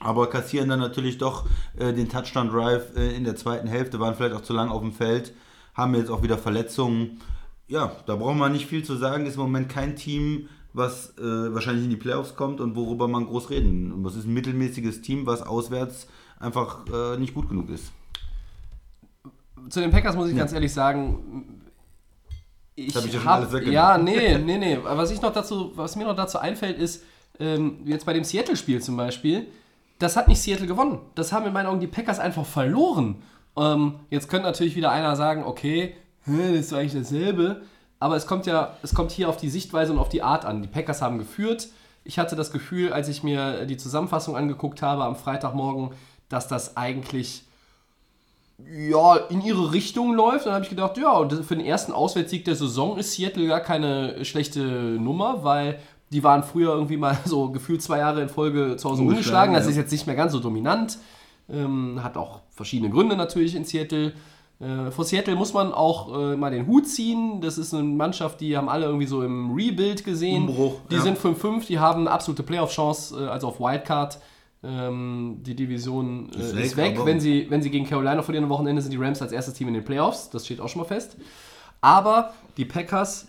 Aber kassieren dann natürlich doch äh, den Touchdown-Drive äh, in der zweiten Hälfte, waren vielleicht auch zu lang auf dem Feld, haben jetzt auch wieder Verletzungen. Ja, da braucht man nicht viel zu sagen. Ist im Moment kein Team, was äh, wahrscheinlich in die Playoffs kommt und worüber man groß reden. Und das ist ein mittelmäßiges Team, was auswärts einfach äh, nicht gut genug ist. zu den Packers muss ich ganz ehrlich sagen, ich hab ich dir schon hab-. Ja, nee, nee, nee. Was, ich noch dazu, was mir noch dazu einfällt, ist, ähm, jetzt bei dem Seattle-Spiel zum Beispiel, das hat nicht Seattle gewonnen. Das haben in meinen Augen die Packers einfach verloren. Ähm, jetzt könnte natürlich wieder einer sagen, okay, das ist eigentlich dasselbe. Aber es kommt ja, es kommt hier auf die Sichtweise und auf die Art an. Die Packers haben geführt. Ich hatte das Gefühl, als ich mir die Zusammenfassung angeguckt habe am Freitagmorgen, dass das eigentlich ja, in ihre Richtung läuft. Dann habe ich gedacht, ja, für den ersten Auswärtssieg der Saison ist Seattle gar keine schlechte Nummer, weil die waren früher irgendwie mal so gefühlt zwei Jahre in Folge zu Hause Ungeschlagen. Das ist jetzt nicht mehr ganz so dominant. Ähm, hat auch verschiedene Gründe natürlich in Seattle. Äh, vor Seattle muss man auch äh, mal den Hut ziehen. Das ist eine Mannschaft, die haben alle irgendwie so im Rebuild gesehen. Umbruch, die ja. sind 5-5, die haben eine absolute Playoff-Chance, äh, also auf Wildcard. Ähm, die Division äh, Ist ist, weg, weg. Wenn sie, wenn sie gegen Carolina verlieren am Wochenende, sind die Rams als erstes Team in den Playoffs. Das steht auch schon mal fest. Aber die Packers,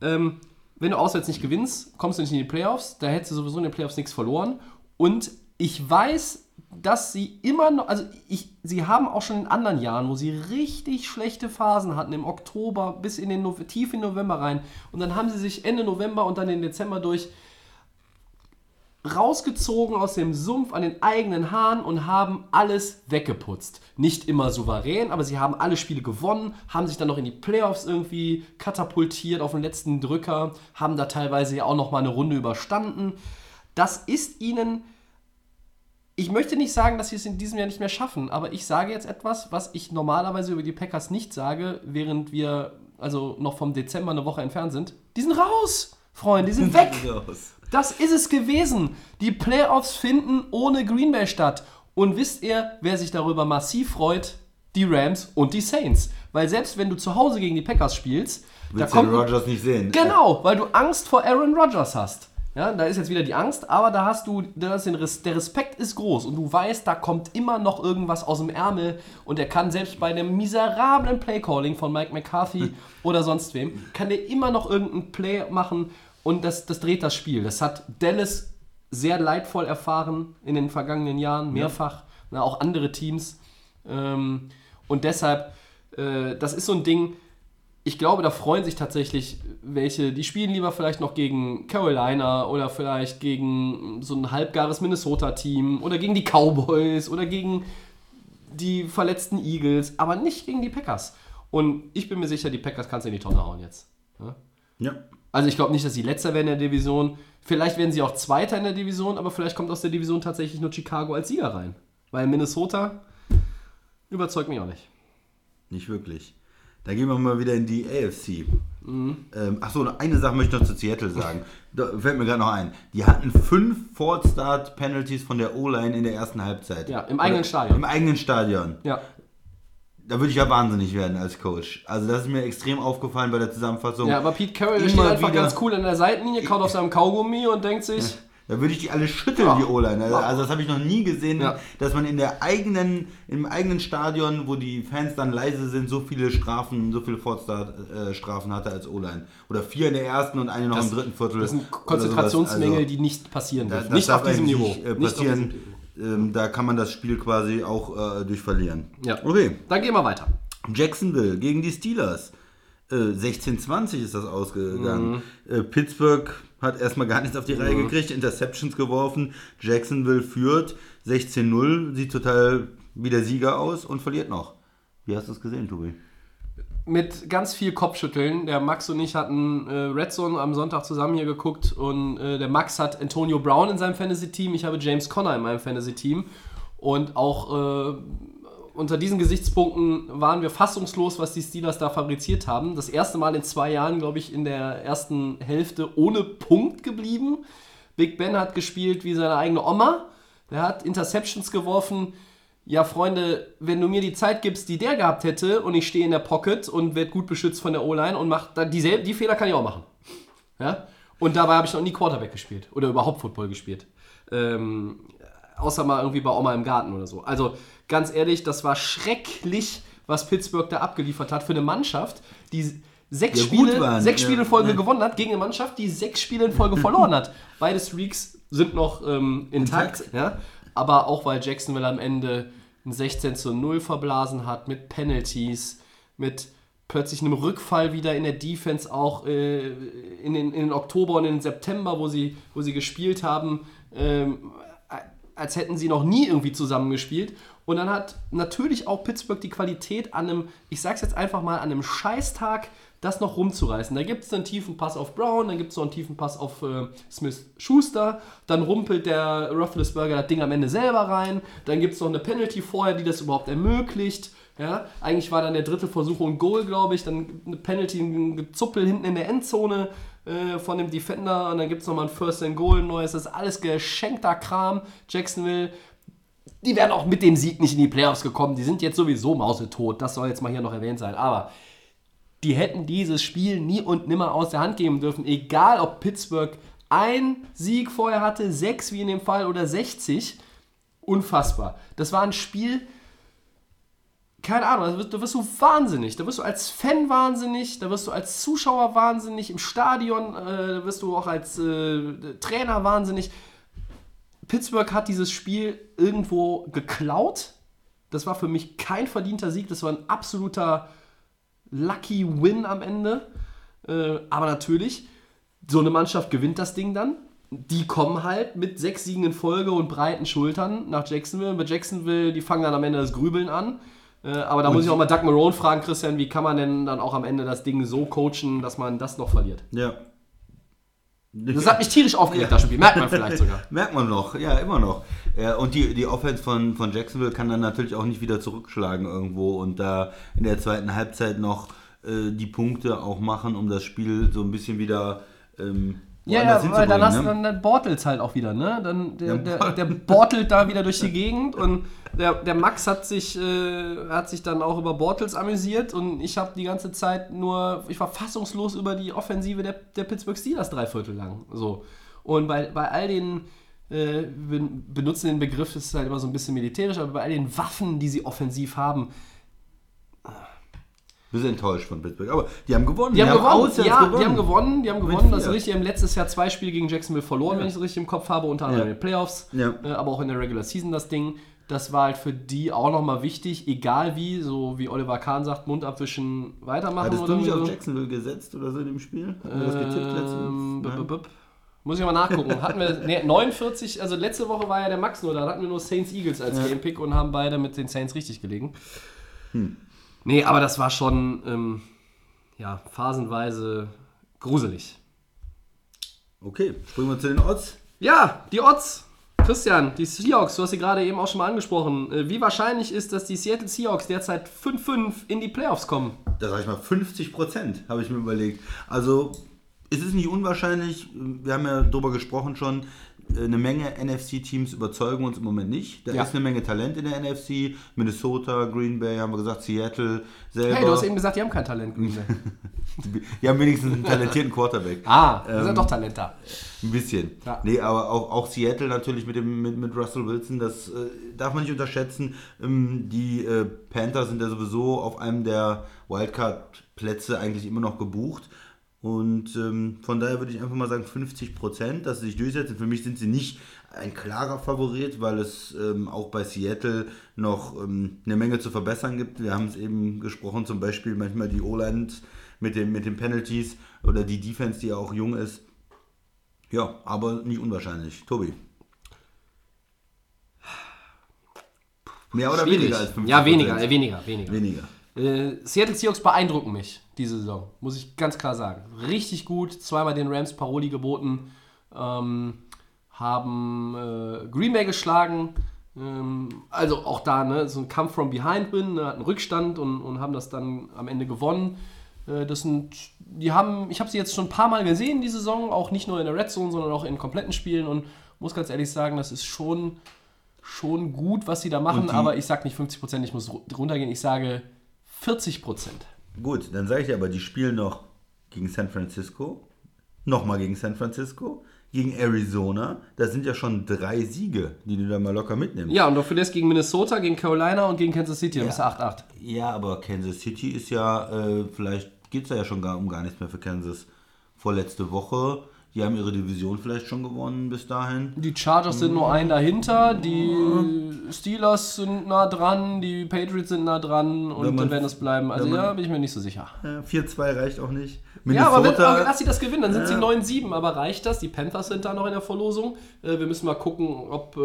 ähm, wenn du auswärts nicht gewinnst, kommst du nicht in die Playoffs. Da hättest du sowieso in den Playoffs nichts verloren. Und ich weiß, dass sie immer noch, also ich, sie haben auch schon in anderen Jahren, wo sie richtig schlechte Phasen hatten, im Oktober bis in den Nov tief in November rein. Und dann haben sie sich Ende November und dann den Dezember durch rausgezogen aus dem Sumpf an den eigenen Haaren und haben alles weggeputzt. Nicht immer souverän, aber sie haben alle Spiele gewonnen, haben sich dann noch in die Playoffs irgendwie katapultiert auf den letzten Drücker, haben da teilweise ja auch noch mal eine Runde überstanden. Das ist ihnen ich möchte nicht sagen, dass sie es in diesem Jahr nicht mehr schaffen, aber ich sage jetzt etwas, was ich normalerweise über die Packers nicht sage, während wir also noch vom Dezember eine Woche entfernt sind, die sind raus, Freunde, die sind weg. Raus. Das ist es gewesen. Die Playoffs finden ohne Green Bay statt. Und wisst ihr, wer sich darüber massiv freut? Die Rams und die Saints. Weil selbst wenn du zu Hause gegen die Packers spielst, da Willst kommt du Rogers nicht sehen? Genau, weil du Angst vor Aaron Rodgers hast. Ja, da ist jetzt wieder die Angst, aber da hast du, da den Res der Respekt ist groß und du weißt, da kommt immer noch irgendwas aus dem Ärmel und er kann selbst bei einem miserablen Playcalling von Mike McCarthy oder sonst wem, kann der immer noch irgendein Play machen und das, das dreht das Spiel. Das hat Dallas sehr leidvoll erfahren in den vergangenen Jahren, mehrfach, na, auch andere Teams. Ähm, und deshalb, äh, das ist so ein Ding, ich glaube, da freuen sich tatsächlich welche, die spielen lieber vielleicht noch gegen Carolina oder vielleicht gegen so ein halbgares Minnesota-Team oder gegen die Cowboys oder gegen die verletzten Eagles, aber nicht gegen die Packers. Und ich bin mir sicher, die Packers kannst du in die Tonne hauen jetzt. Ja? Ja. Also ich glaube nicht, dass sie letzter werden in der Division. Vielleicht werden sie auch Zweiter in der Division, aber vielleicht kommt aus der Division tatsächlich nur Chicago als Sieger rein. Weil Minnesota überzeugt mich auch nicht. Nicht wirklich. Da gehen wir mal wieder in die AFC. Mhm. Ähm, Achso, eine Sache möchte ich noch zu Seattle sagen. Da fällt mir gerade noch ein. Die hatten fünf Ford-Start-Penalties von der O-Line in der ersten Halbzeit. Ja, im eigenen Oder- Stadion. Im eigenen Stadion. Ja. Da würde ich ja wahnsinnig werden als Coach. Also das ist mir extrem aufgefallen bei der Zusammenfassung. Ja, aber Pete Carroll steht einfach wieder- ganz cool an der Seitenlinie, kaut auf seinem Kaugummi und denkt sich, Da würde ich die alle schütteln, Ja. die O-Line. Also, also das habe ich noch nie gesehen, Ja. dass man in der eigenen, im eigenen Stadion, wo die Fans dann leise sind, so viele Strafen, so viele Fortstart-Strafen hatte als O-Line. Oder vier in der ersten und eine noch Das- im dritten Viertel. das sind. Konzentrationsmängel, Also, die nicht passieren dürfen. das Nicht auf diesem Niveau. nicht, äh, Nicht passieren. diesem- ähm, da kann man das Spiel quasi auch äh, durch verlieren. Ja. Okay. Dann gehen wir weiter. Jacksonville gegen die Steelers. Äh, 16-20 ist das ausgegangen. Mhm. Äh, Pittsburgh hat erstmal gar nichts auf die Reihe gekriegt, Interceptions geworfen. Jacksonville führt 16-0, sieht total wie der Sieger aus und verliert noch. Wie hast du es gesehen, Tobi? Mit ganz viel Kopfschütteln. Der Max und ich hatten äh, Red Zone am Sonntag zusammen hier geguckt und äh, der Max hat Antonio Brown in seinem Fantasy-Team, ich habe James Conner in meinem Fantasy-Team und auch äh, unter diesen Gesichtspunkten waren wir fassungslos, was die Steelers da fabriziert haben. Das erste Mal in zwei Jahren, glaube ich, in der ersten Hälfte ohne Punkt geblieben. Big Ben hat gespielt wie seine eigene Oma. Der hat Interceptions geworfen. Ja, Freunde, wenn du mir die Zeit gibst, die der gehabt hätte und ich stehe in der Pocket und werde gut beschützt von der O-Line und mache dieselben, die Fehler kann ich auch machen. Ja? Und dabei habe ich noch nie Quarterback gespielt oder überhaupt Football gespielt. Ähm, außer mal irgendwie bei Oma im Garten oder so. Also ganz ehrlich, das war schrecklich, was Pittsburgh da abgeliefert hat für eine Mannschaft, die sechs, Ja, Spiele, sechs. Spiele in Folge Ja. gewonnen hat gegen eine Mannschaft, die sechs Spiele in Folge verloren hat. Beide Streaks sind noch ähm, intakt, Intakt. ja? aber auch weil Jacksonville am Ende ein 16 zu 0 verblasen hat mit Penalties, mit plötzlich einem Rückfall wieder in der Defense auch äh, in, den, in den Oktober und in den September, wo sie, wo sie gespielt haben, ähm, als hätten sie noch nie irgendwie zusammengespielt. Und dann hat natürlich auch Pittsburgh die Qualität an einem, ich sag's jetzt einfach mal, an einem Scheißtag das noch rumzureißen. Da gibt es einen tiefen Pass auf Brown, dann gibt es noch einen tiefen Pass auf äh, Smith Schuster, dann rumpelt der Rufflesberger das Ding am Ende selber rein, dann gibt es noch eine Penalty vorher, die das überhaupt ermöglicht. Ja, eigentlich war dann der dritte Versuch ein Goal, glaube ich, dann eine Penalty, ein Gezuppel hinten in der Endzone äh, von dem Defender und dann gibt es nochmal ein First and Goal, ein neues, das ist alles geschenkter Kram. Jacksonville die wären auch mit dem Sieg nicht in die Playoffs gekommen. Die sind jetzt sowieso mausetot. Das soll jetzt mal hier noch erwähnt sein. Aber die hätten dieses Spiel nie und nimmer aus der Hand geben dürfen. Egal, ob Pittsburgh ein Sieg vorher hatte, sechs wie in dem Fall oder 60. Unfassbar. Das war ein Spiel, keine Ahnung, da wirst, da wirst du wahnsinnig. Da wirst du als Fan wahnsinnig, da wirst du als Zuschauer wahnsinnig, im Stadion, äh, da wirst du auch als äh, Trainer wahnsinnig. Pittsburgh hat dieses Spiel irgendwo geklaut. Das war für mich kein verdienter Sieg, das war ein absoluter Lucky Win am Ende. Äh, aber natürlich, so eine Mannschaft gewinnt das Ding dann. Die kommen halt mit sechs Siegen in Folge und breiten Schultern nach Jacksonville. Bei Jacksonville, die fangen dann am Ende das Grübeln an. Äh, aber da muss ich auch mal Doug Marone fragen, Christian, wie kann man denn dann auch am Ende das Ding so coachen, dass man das noch verliert? Ja. Das hat mich tierisch aufgeregt, das Spiel. Merkt man vielleicht sogar. Merkt man noch, ja, immer noch. Ja, und die, die Offense von, von Jacksonville kann dann natürlich auch nicht wieder zurückschlagen irgendwo und da in der zweiten Halbzeit noch äh, die Punkte auch machen, um das Spiel so ein bisschen wieder ähm, Ja, ja, weil dann hast du ne? dann Bortels halt auch wieder, ne? Dann, der, der, der Bortelt da wieder durch die Gegend und der, der Max hat sich, äh, hat sich dann auch über Bortels amüsiert und ich habe die ganze Zeit nur, ich war fassungslos über die Offensive der, der Pittsburgh Steelers drei Viertel lang. So. Und bei, bei all den, äh, wir benutzen den Begriff, das ist halt immer so ein bisschen militärisch, aber bei all den Waffen, die sie offensiv haben, Wir sind enttäuscht von Pittsburgh. Aber die haben gewonnen. Die haben, gewonnen. auswärts Ja, die haben gewonnen. Die haben gewonnen. Das ist richtig. Die haben letztes Jahr zwei Spiele gegen Jacksonville verloren, wenn ich es richtig im Kopf habe, unter anderem Ja. in den Playoffs, Ja. äh, aber auch in der Regular Season das Ding. Das war halt für die auch nochmal wichtig, egal wie, so wie Oliver Kahn sagt, Mund abwischen, weitermachen Hattest oder du nicht so. auf Jacksonville gesetzt oder so in dem Spiel? Haben wir das getippt Ähm, letztens? Muss ich mal nachgucken. Hatten wir nee, 49, also letzte Woche war ja der Max nur, da hatten wir nur Saints Eagles als Game Pick und haben beide mit den Saints richtig gelegen. Hm. Nee, aber das war schon ähm, ja, phasenweise gruselig. Okay, springen wir zu den Odds. Ja, die Odds. Christian, die Seahawks, du hast sie gerade eben auch schon mal angesprochen. Äh, Wie wahrscheinlich ist, dass die Seattle Seahawks derzeit 5-5 in die Playoffs kommen? Da sag ich mal 50 Prozent, habe ich mir überlegt. Also, es ist nicht unwahrscheinlich, wir haben ja darüber gesprochen schon, eine Menge NFC-Teams überzeugen uns im Moment nicht. Da Ja. ist eine Menge Talent in der NFC. Minnesota, Green Bay, haben wir gesagt, Seattle selber. Hey, du hast eben gesagt, die haben kein Talent. Green Bay. die haben wenigstens einen talentierten Quarterback. ah, da Ähm, sind doch Talent da. Ein bisschen. Ja. Nee, aber auch, auch Seattle natürlich mit, dem, mit, mit Russell Wilson, das äh, darf man nicht unterschätzen. Ähm, die äh, Panthers sind ja sowieso auf einem der Wildcard-Plätze eigentlich immer noch gebucht. Und ähm, von daher würde ich einfach mal sagen 50 Prozent, dass sie sich durchsetzen. Für mich sind sie nicht ein klarer Favorit, weil es ähm, auch bei Seattle noch ähm, eine Menge zu verbessern gibt. Wir haben es eben gesprochen, zum Beispiel manchmal die O-Line mit, dem, mit den Penalties oder die Defense, die ja auch jung ist. Ja, aber nicht unwahrscheinlich. Tobi. Mehr oder Schwierig. weniger als 50 Ja, weniger, äh, weniger, weniger. Weniger. Äh, Seattle Seahawks beeindrucken mich diese Saison, muss ich ganz klar sagen. Richtig gut, zweimal den Rams Paroli geboten, ähm, haben äh, Green Bay geschlagen. Ähm, also auch da, ne, so ein Kampf from behind bin, ne, hatten Rückstand und, und haben das dann am Ende gewonnen. Äh, das sind, die haben, ich habe sie jetzt schon ein paar Mal gesehen, die Saison, auch nicht nur in der Red Zone, sondern auch in kompletten Spielen und muss ganz ehrlich sagen, das ist schon, schon gut, was sie da machen, aber ich sage nicht 50%, ich muss ru- runtergehen, ich sage 40%. Gut, dann sage ich dir aber, die spielen noch gegen San Francisco, nochmal gegen San Francisco, gegen Arizona. Das sind ja schon drei Siege, die du da mal locker mitnimmst. Ja, und dafür das gegen Minnesota, gegen Carolina und gegen Kansas City, dann bist du 8-8. Ja, aber Kansas City ist ja, äh, vielleicht geht es da ja schon gar, um gar nichts mehr für Kansas. Vorletzte Woche, die haben ihre Division vielleicht schon gewonnen bis dahin. Die Chargers sind nur ein dahinter, die Steelers sind nah dran, die Patriots sind nah dran und Wenn man- dann werden es bleiben. Also ja, bin ich mir nicht so sicher. Ja, 4-2 reicht auch nicht. Ja, aber, wenn, Minnesota, aber lass sie das gewinnen, dann sind sie Ja. 9-7, aber reicht das? Die Panthers sind da noch in der Verlosung. Äh, wir müssen mal gucken, ob.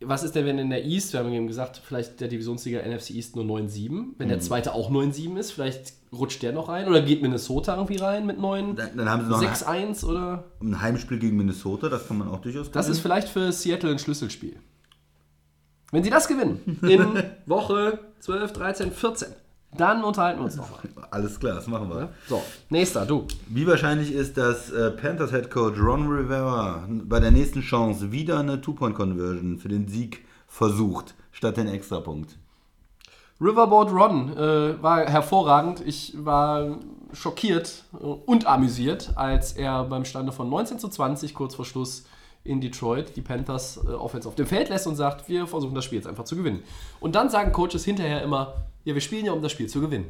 Was ist denn, wenn in der East, wir haben eben gesagt, vielleicht der Divisionssieger NFC East nur 9-7, wenn Mhm. der zweite auch 9-7 ist, vielleicht rutscht der noch rein oder geht Minnesota irgendwie rein mit 9 dann, dann haben sie noch ein, 6-1 oder. ein Heimspiel gegen Minnesota, das kann man auch durchaus Das ist gewinnen. vielleicht für Seattle ein Schlüsselspiel. Wenn sie das gewinnen, in Woche 12, 13, 14, dann unterhalten wir uns nochmal. Alles klar, das machen wir. So, nächster, du. Wie wahrscheinlich ist, dass äh, Panthers Head Coach Ron Rivera bei der nächsten Chance wieder eine Two-Point-Conversion für den Sieg versucht, statt den Extrapunkt? Riverboat Ron äh, war hervorragend. Ich war schockiert äh, und amüsiert, als er beim Stande von 19 zu 20 kurz vor Schluss in Detroit die Panthers äh, Offense auf dem Feld lässt und sagt, wir versuchen das Spiel jetzt einfach zu gewinnen. Und dann sagen Coaches hinterher immer, ja, wir spielen ja, um das Spiel zu gewinnen.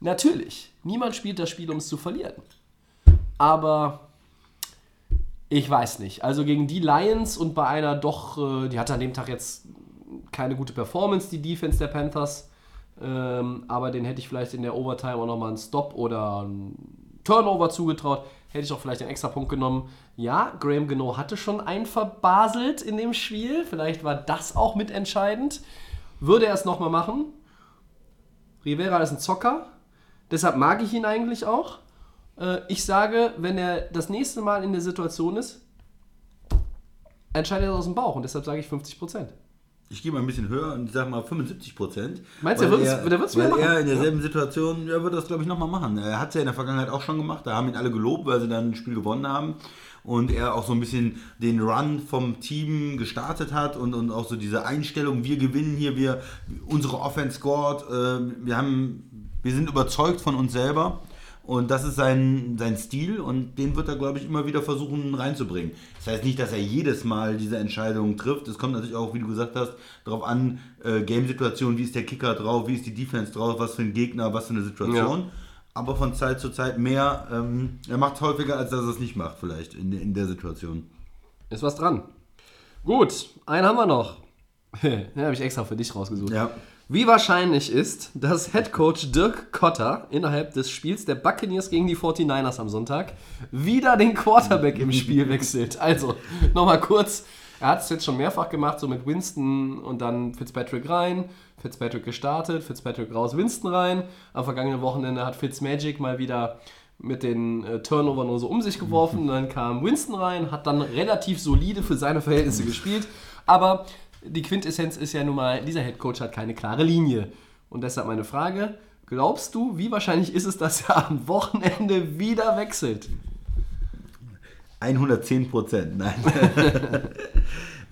Natürlich, niemand spielt das Spiel, um es zu verlieren. Aber ich weiß nicht. Also gegen die Lions und bei einer doch, äh, die hatte an dem Tag jetzt keine gute Performance, die Defense der Panthers. Ähm, aber den hätte ich vielleicht in der Overtime auch nochmal einen Stop oder einen Turnover zugetraut. Hätte ich auch vielleicht einen extra Punkt genommen. Ja, Graham Geno hatte schon einen verbaselt in dem Spiel. Vielleicht war das auch mitentscheidend. Würde er es nochmal machen? Rivera ist ein Zocker. Deshalb mag ich ihn eigentlich auch. Äh, ich sage, wenn er das nächste Mal in der Situation ist, entscheidet er aus dem Bauch. Und deshalb sage ich 50%. Ich gehe mal ein bisschen höher und sage mal 75 Prozent. Meinst du, der wird's- der wird's wieder Weil er machen? in derselben Situation, ja, wird das glaube ich nochmal machen. Er hat es ja in der Vergangenheit auch schon gemacht. Da haben ihn alle gelobt, weil sie dann ein Spiel gewonnen haben. Und er auch so ein bisschen den Run vom Team gestartet hat und, und auch so diese Einstellung, wir gewinnen hier, wir, unsere Offense scored, äh, wir, haben, wir sind überzeugt von uns selber. Und das ist sein, sein Stil und den wird er, glaube ich, immer wieder versuchen reinzubringen. Das heißt nicht, dass er jedes Mal diese Entscheidung trifft. Es kommt natürlich auch, wie du gesagt hast, darauf an, äh, Game-Situation, wie ist der Kicker drauf, wie ist die Defense drauf, was für ein Gegner, was für eine Situation. Aber von Zeit zu Zeit mehr. Ähm, er macht häufiger, als dass er es nicht macht, vielleicht in, in der Situation. Ist was dran. Gut, einen haben wir noch. Den habe ich extra für dich rausgesucht. Ja. Wie wahrscheinlich ist, dass Headcoach Dirk Cotter innerhalb des Spiels der Buccaneers gegen die 49ers am Sonntag wieder den Quarterback im Spiel wechselt? Also, nochmal kurz. Er hat es jetzt schon mehrfach gemacht, so mit Winston und dann Fitzpatrick rein. Fitzpatrick gestartet, Fitzpatrick raus, Winston rein. Am vergangenen Wochenende hat Fitzmagic mal wieder mit den äh, Turnover nur so um sich geworfen. Dann kam Winston rein, hat dann relativ solide für seine Verhältnisse gespielt. Aber die Quintessenz ist ja nun mal, dieser Headcoach hat keine klare Linie. Und deshalb meine Frage, glaubst du, wie wahrscheinlich ist es, dass er am Wochenende wieder wechselt? 110 Prozent, nein.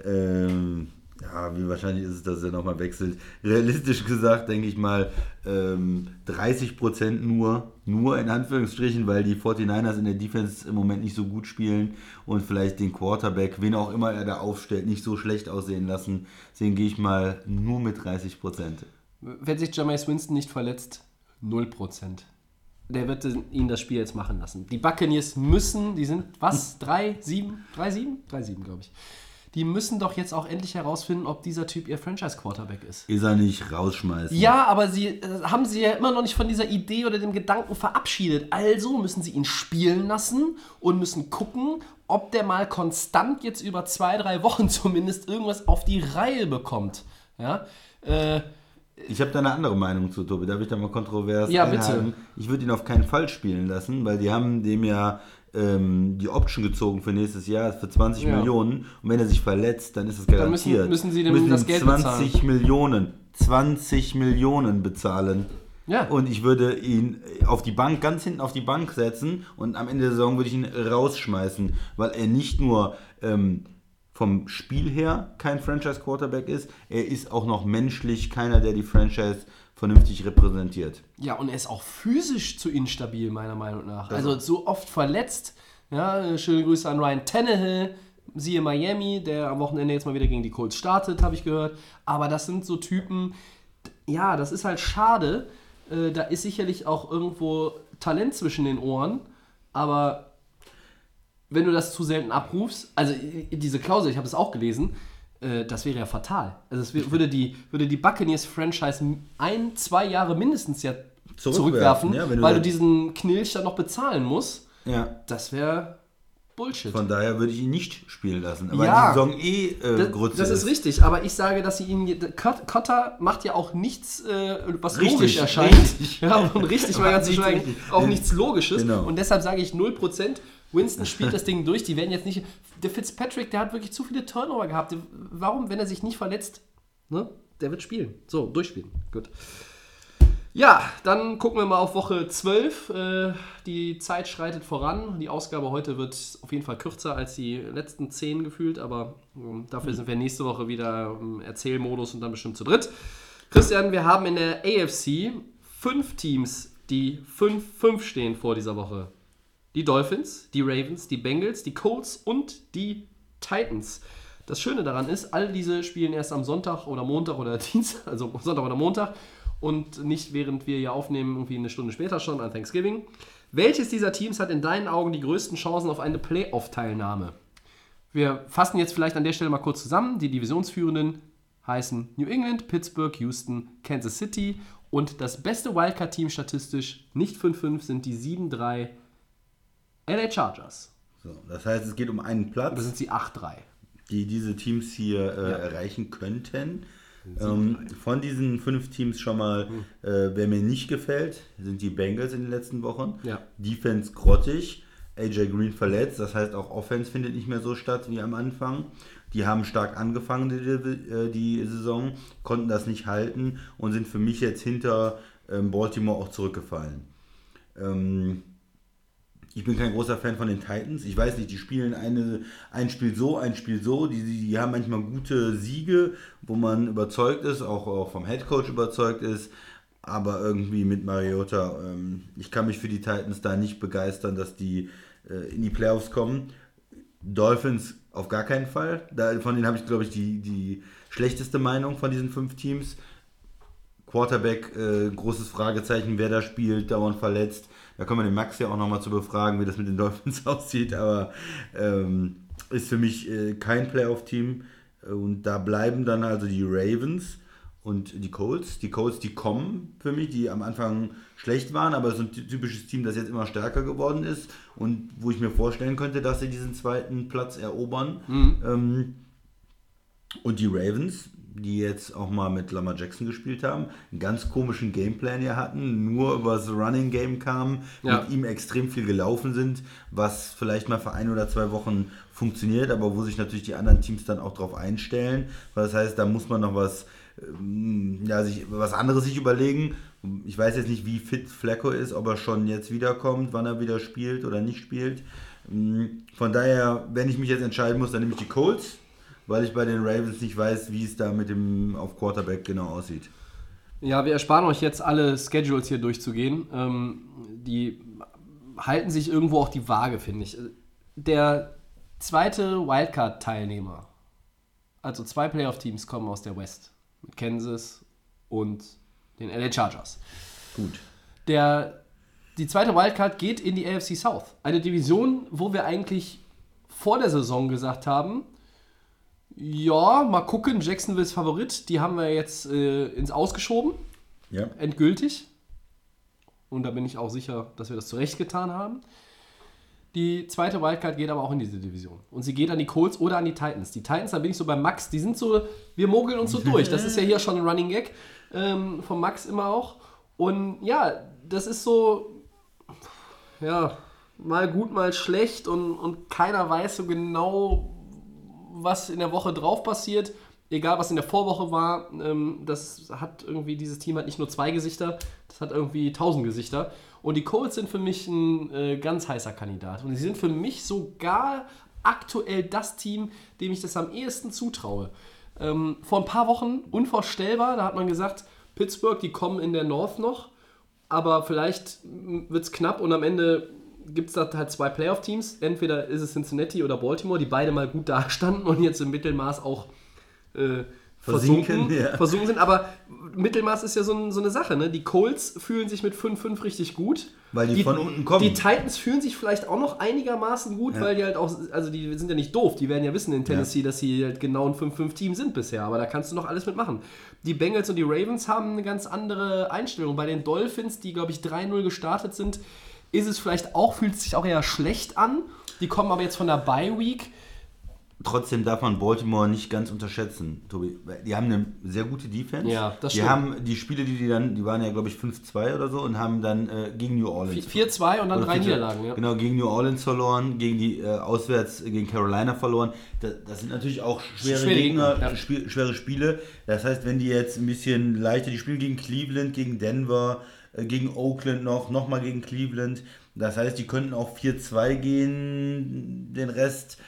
ähm, ja, wie wahrscheinlich ist es, dass er nochmal wechselt? Realistisch gesagt, denke ich mal, ähm, 30 Prozent nur, nur in Anführungsstrichen, weil die 49ers in der Defense im Moment nicht so gut spielen und vielleicht den Quarterback, wen auch immer er da aufstellt, nicht so schlecht aussehen lassen. Deswegen gehe ich mal nur mit 30 Prozent. Wenn sich Jameis Winston nicht verletzt, 0%. Der wird ihn das Spiel jetzt machen lassen. Die Buccaneers müssen, die sind, was, 3, 7, 3, 7? 3, 7, glaube ich. Die müssen doch jetzt auch endlich herausfinden, ob dieser Typ ihr Franchise-Quarterback ist. Ist er nicht rausschmeißen? Ja, aber sie äh, haben sie ja immer noch nicht von dieser Idee oder dem Gedanken verabschiedet. Also müssen sie ihn spielen lassen und müssen gucken, ob der mal konstant jetzt über zwei, drei Wochen zumindest irgendwas auf die Reihe bekommt. Ja, äh, Ich habe da eine andere Meinung zu, Tobi. Darf ich da mal kontrovers Ja, bitte. einhaken? Ich würde ihn auf keinen Fall spielen lassen, weil die haben dem ja ähm, die Option gezogen für nächstes Jahr für 20 Ja. Millionen. Und wenn er sich verletzt, dann ist das müssen- garantiert. müssen sie dem das ihm Geld 20 Millionen, 20 Millionen bezahlen. Ja. Und ich würde ihn auf die Bank, ganz hinten auf die Bank setzen und am Ende der Saison würde ich ihn rausschmeißen, weil er nicht nur ähm, vom Spiel her kein Franchise-Quarterback ist, er ist auch noch menschlich keiner, der die Franchise vernünftig repräsentiert. Ja, und er ist auch physisch zu instabil, meiner Meinung nach. Also so oft verletzt. Ja, schöne Grüße an Ryan Tannehill, siehe Miami, der am Wochenende jetzt mal wieder gegen die Colts startet, habe ich gehört. Aber das sind so Typen, ja, das ist halt schade. Äh, da ist sicherlich auch irgendwo Talent zwischen den Ohren, aber wenn du das zu selten abrufst, also äh, diese Klausel, ich habe es auch gelesen, äh, das wäre ja fatal. Also es würde die, würde die Buccaneers-Franchise ein, zwei Jahre mindestens ja Zurückwerfen, zurückwerfen, ja, du weil du diesen Knilch dann noch bezahlen musst. Ja. Das wäre Bullshit. Von daher würde ich ihn nicht spielen lassen. Aber Ja. die Saison eh äh, das, das ist richtig, aber ich sage, dass sie ihn. Cot- Cotter macht ja auch nichts, äh, was Richtig, logisch erscheint. richtig. Ja, und richtig mal ganz zu schweigen, auch nichts Logisches. Genau. Und deshalb sage ich 0%. Winston spielt das Ding durch. Die werden jetzt nicht. Der Fitzpatrick, der hat wirklich zu viele Turnover gehabt. Warum, wenn er sich nicht verletzt, ne? Der wird spielen. So, durchspielen. Gut. Ja, dann gucken wir mal auf Woche 12. Äh, die Zeit schreitet voran. Die Ausgabe heute wird auf jeden Fall kürzer als die letzten 10 gefühlt, aber ähm, dafür sind wir nächste Woche wieder im Erzählmodus und dann bestimmt zu dritt. Christian, wir haben in der AFC fünf Teams, die 5-5 stehen vor dieser Woche. Die Dolphins, die Ravens, die Bengals, die Colts und die Titans. Das Schöne daran ist, all diese spielen erst am Sonntag oder Montag oder Dienstag, also Sonntag oder Montag und nicht während wir hier aufnehmen, irgendwie eine Stunde später schon an Thanksgiving. Welches dieser Teams hat in deinen Augen die größten Chancen auf eine Playoff-Teilnahme? Wir fassen jetzt vielleicht an der Stelle mal kurz zusammen. Die Divisionsführenden heißen New England, Pittsburgh, Houston, Kansas City und das beste Wildcard-Team statistisch, nicht 5-5, sind die 7-3 LA Chargers. So, das heißt, es geht um einen Platz, sind sie 8-3. die diese Teams hier äh, erreichen könnten. Ähm, von diesen fünf Teams schon mal, Hm. äh, wer mir nicht gefällt, sind die Bengals in den letzten Wochen. Ja. Defense grottig, AJ Green verletzt, das heißt auch Offense findet nicht mehr so statt wie am Anfang. Die haben stark angefangen, die, äh, die Saison, konnten das nicht halten und sind für mich jetzt hinter ähm, Baltimore auch zurückgefallen. Ähm, ich bin kein großer Fan von den Titans. Ich weiß nicht, die spielen eine, ein Spiel so, ein Spiel so. Die, die, die haben manchmal gute Siege, wo man überzeugt ist, auch, auch vom Headcoach überzeugt ist. Aber irgendwie mit Mariota, ähm, ich kann mich für die Titans da nicht begeistern, dass die äh, in die Playoffs kommen. Dolphins auf gar keinen Fall. Da, von denen habe ich, glaube ich, die, die schlechteste Meinung von diesen fünf Teams. Quarterback, äh, großes Fragezeichen, wer da spielt, dauernd verletzt. Da können wir den Max ja auch nochmal zu befragen, wie das mit den Dolphins aussieht, aber ähm, ist für mich äh, kein Playoff-Team. Und da bleiben dann also die Ravens und die Colts. Die Colts, die kommen für mich, die am Anfang schlecht waren, aber so ein typisches Team, das jetzt immer stärker geworden ist und wo ich mir vorstellen könnte, dass sie diesen zweiten Platz erobern. Ähm, und die Ravens, die jetzt auch mal mit Lamar Jackson gespielt haben, einen ganz komischen Gameplan hier hatten, nur über das Running Game kamen, Ja. mit ihm extrem viel gelaufen sind, was vielleicht mal für ein oder zwei Wochen funktioniert, aber wo sich natürlich die anderen Teams dann auch drauf einstellen. Das heißt, da muss man noch was, ähm, ja, sich, was anderes sich überlegen. Ich weiß jetzt nicht, wie fit Flacco ist, ob er schon jetzt wiederkommt, wann er wieder spielt oder nicht spielt. Ähm, Von daher, wenn ich mich jetzt entscheiden muss, dann nehme ich die Colts, weil ich bei den Ravens nicht weiß, wie es da mit dem auf Quarterback genau aussieht. Ja, wir ersparen euch jetzt alle Schedules hier durchzugehen. Ähm, die halten sich irgendwo auch die Waage, finde ich. Der zweite Wildcard-Teilnehmer, also zwei Playoff-Teams kommen aus der West, mit Kansas und den LA Chargers. Gut. Der, die zweite Wildcard geht in die AFC South. Eine Division, wo wir eigentlich vor der Saison gesagt haben, ja, mal gucken, Jacksonville's Favorit, die haben wir jetzt äh, ins Ausgeschoben Ja. endgültig. Und da bin ich auch sicher, dass wir das zurecht getan haben. Die zweite Wildcard geht aber auch in diese Division. Und sie geht an die Colts oder an die Titans. Die Titans, da bin ich so bei Max, die sind so, wir mogeln uns so durch. Das ist ja hier schon ein Running Gag ähm, von Max immer auch. Und ja, das ist so, ja, mal gut, mal schlecht und, und keiner weiß so genau, was in der Woche drauf passiert, egal was in der Vorwoche war, ähm, das hat irgendwie, dieses Team hat nicht nur zwei Gesichter, das hat irgendwie tausend Gesichter. Und die Colts sind für mich ein äh, ganz heißer Kandidat. Und sie sind für mich sogar aktuell das Team, dem ich das am ehesten zutraue. Ähm, vor ein paar Wochen unvorstellbar, da hat man gesagt, Pittsburgh, die kommen in der North noch, aber vielleicht wird es knapp und am Ende gibt es da halt zwei Playoff-Teams. Entweder ist es Cincinnati oder Baltimore, die beide mal gut dastanden und jetzt im Mittelmaß auch äh, versunken, ja. versunken sind. Aber Mittelmaß ist ja so, ein, so eine Sache. Ne? Die Colts fühlen sich mit 5-5 richtig gut. Weil die von unten kommen. Die Titans fühlen sich vielleicht auch noch einigermaßen gut, weil die halt auch, also die sind ja nicht doof, die werden ja wissen in Tennessee, dass sie halt genau ein 5-5-Team sind bisher, aber da kannst du noch alles mitmachen. Die Bengals und die Ravens haben eine ganz andere Einstellung. Bei den Dolphins, die glaube ich 3-0 gestartet sind, ist es vielleicht auch, fühlt es sich auch eher schlecht an. Die kommen aber jetzt von der Bye Week. Trotzdem darf man Baltimore nicht ganz unterschätzen, Tobi. Die haben eine sehr gute Defense. Ja, das die stimmt. haben die Spiele, die die dann, die waren ja glaube ich 5-2 oder so und haben dann äh, gegen New Orleans 4-2 und dann drei 4-2. Niederlagen. Ja. Genau, gegen New Orleans verloren, gegen die äh, auswärts gegen Carolina verloren. Das, das sind natürlich auch schwere, Schwere Gegner, ja. Schwere Spiele. Das heißt, wenn die jetzt ein bisschen leichter, die spielen gegen Cleveland, gegen Denver, äh, gegen Oakland noch, nochmal gegen Cleveland. Das heißt, die könnten auch 4-2 gehen, den Rest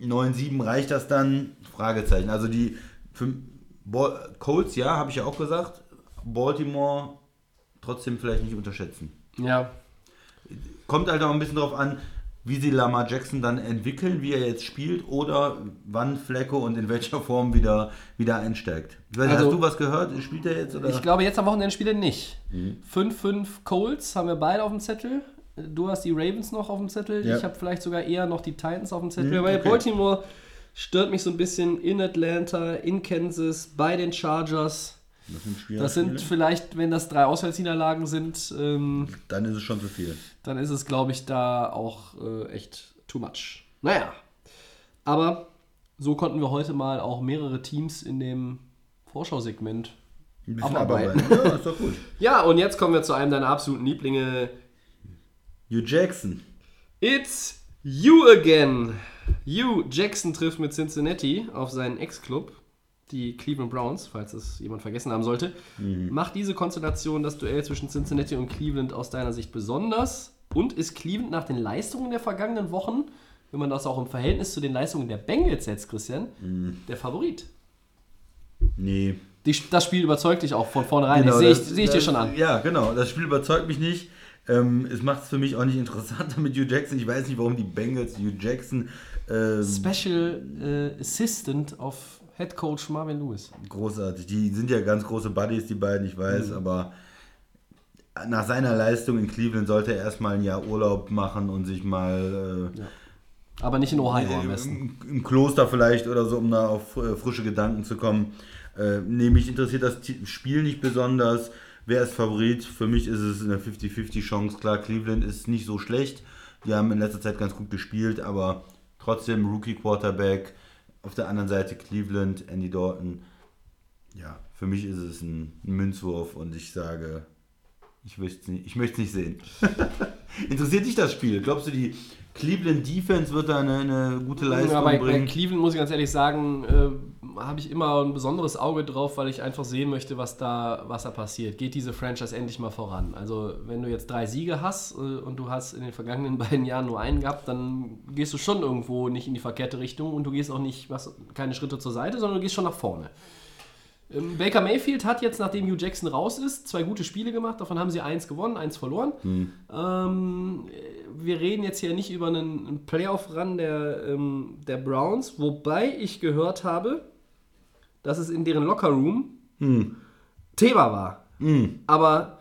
9-7 reicht das dann? Fragezeichen. Also die für Bal Colts, ja, habe ich ja auch gesagt. Baltimore trotzdem vielleicht nicht unterschätzen. ja. Kommt halt auch ein bisschen drauf an, wie sie Lamar Jackson dann entwickeln, wie er jetzt spielt oder wann Flecko und in welcher Form wieder, wieder einsteigt. Weiß, Also- hast du was gehört? Spielt er jetzt? Oder? Ich glaube, jetzt am Wochenende spielt er nicht. Mhm. 5-5 Colts haben wir beide auf dem Zettel. Du hast die Ravens noch auf dem Zettel. Ja. Ich habe vielleicht sogar eher noch die Titans auf dem Zettel. Mhm, Weil okay. Baltimore stört mich so ein bisschen in Atlanta, in Kansas, bei den Chargers. Das sind, Das sind vielleicht, wenn das drei Auswärtsniederlagen sind, ähm, Dann ist es schon zu viel. dann ist es, glaube ich, da auch äh, echt too much. Naja. Aber so konnten wir heute mal auch mehrere Teams in dem Vorschausegment Ein bisschen Abarbeiten. abarbeiten. Ja, ist doch gut. Ja, und jetzt kommen wir zu einem deiner absoluten Lieblinge. Hugh Jackson. It's you again. Hugh Jackson trifft mit Cincinnati auf seinen Ex-Club, die Cleveland Browns, falls es jemand vergessen haben sollte. Macht diese Konstellation das Duell zwischen Cincinnati und Cleveland aus deiner Sicht besonders? Und ist Cleveland nach den Leistungen der vergangenen Wochen, wenn man das auch im Verhältnis zu den Leistungen der Bengals setzt, Christian, der Favorit? Nee. Die, das Spiel überzeugt dich auch von vornherein. Genau, das sehe ich, sehe ich dir das- schon an. Ja, genau. Das Spiel überzeugt mich nicht. Ähm, es macht es für mich auch nicht interessanter mit Hugh Jackson. Ich weiß nicht, warum die Bengals Hugh Jackson ähm, Special äh, Assistant of Head Coach Marvin Lewis. großartig. Die sind ja ganz große Buddies, die beiden, ich weiß, Mhm. aber nach seiner Leistung in Cleveland sollte er erstmal ein Jahr Urlaub machen und sich mal äh, Ja. Aber nicht in Ohio am besten. Im, Im Kloster vielleicht oder so, um da auf äh, frische Gedanken zu kommen. Äh, nee, mich interessiert das Spiel nicht besonders. Wer ist Favorit? Für mich ist es eine 50-50 Chance. Klar, Cleveland ist nicht so schlecht. Die haben in letzter Zeit ganz gut gespielt, aber trotzdem Rookie Quarterback. Auf der anderen Seite Cleveland, Andy Dalton. Ja, für mich ist es ein, Münzwurf und ich sage, ich möchte es nicht, nicht sehen. Interessiert dich das Spiel? Glaubst du, die Cleveland Defense wird da eine, eine gute Leistung Ja, bei, bei bringen? Cleveland muss ich ganz ehrlich sagen, äh, habe ich immer ein besonderes Auge drauf, weil ich einfach sehen möchte, was da, was da passiert. Geht diese Franchise endlich mal voran? Also, wenn du jetzt drei Siege hast äh, und du hast in den vergangenen beiden Jahren nur einen gehabt, dann gehst du schon irgendwo nicht in die verkehrte Richtung und du gehst auch nicht was, keine Schritte zur Seite, sondern du gehst schon nach vorne. Ähm, Baker Mayfield hat jetzt, nachdem Hugh Jackson raus ist, zwei gute Spiele gemacht. Davon haben sie eins gewonnen, eins verloren. Ähm, wir reden jetzt hier nicht über einen Playoff-Run der, ähm, der Browns, wobei ich gehört habe, dass es in deren Lockerroom Thema war. Aber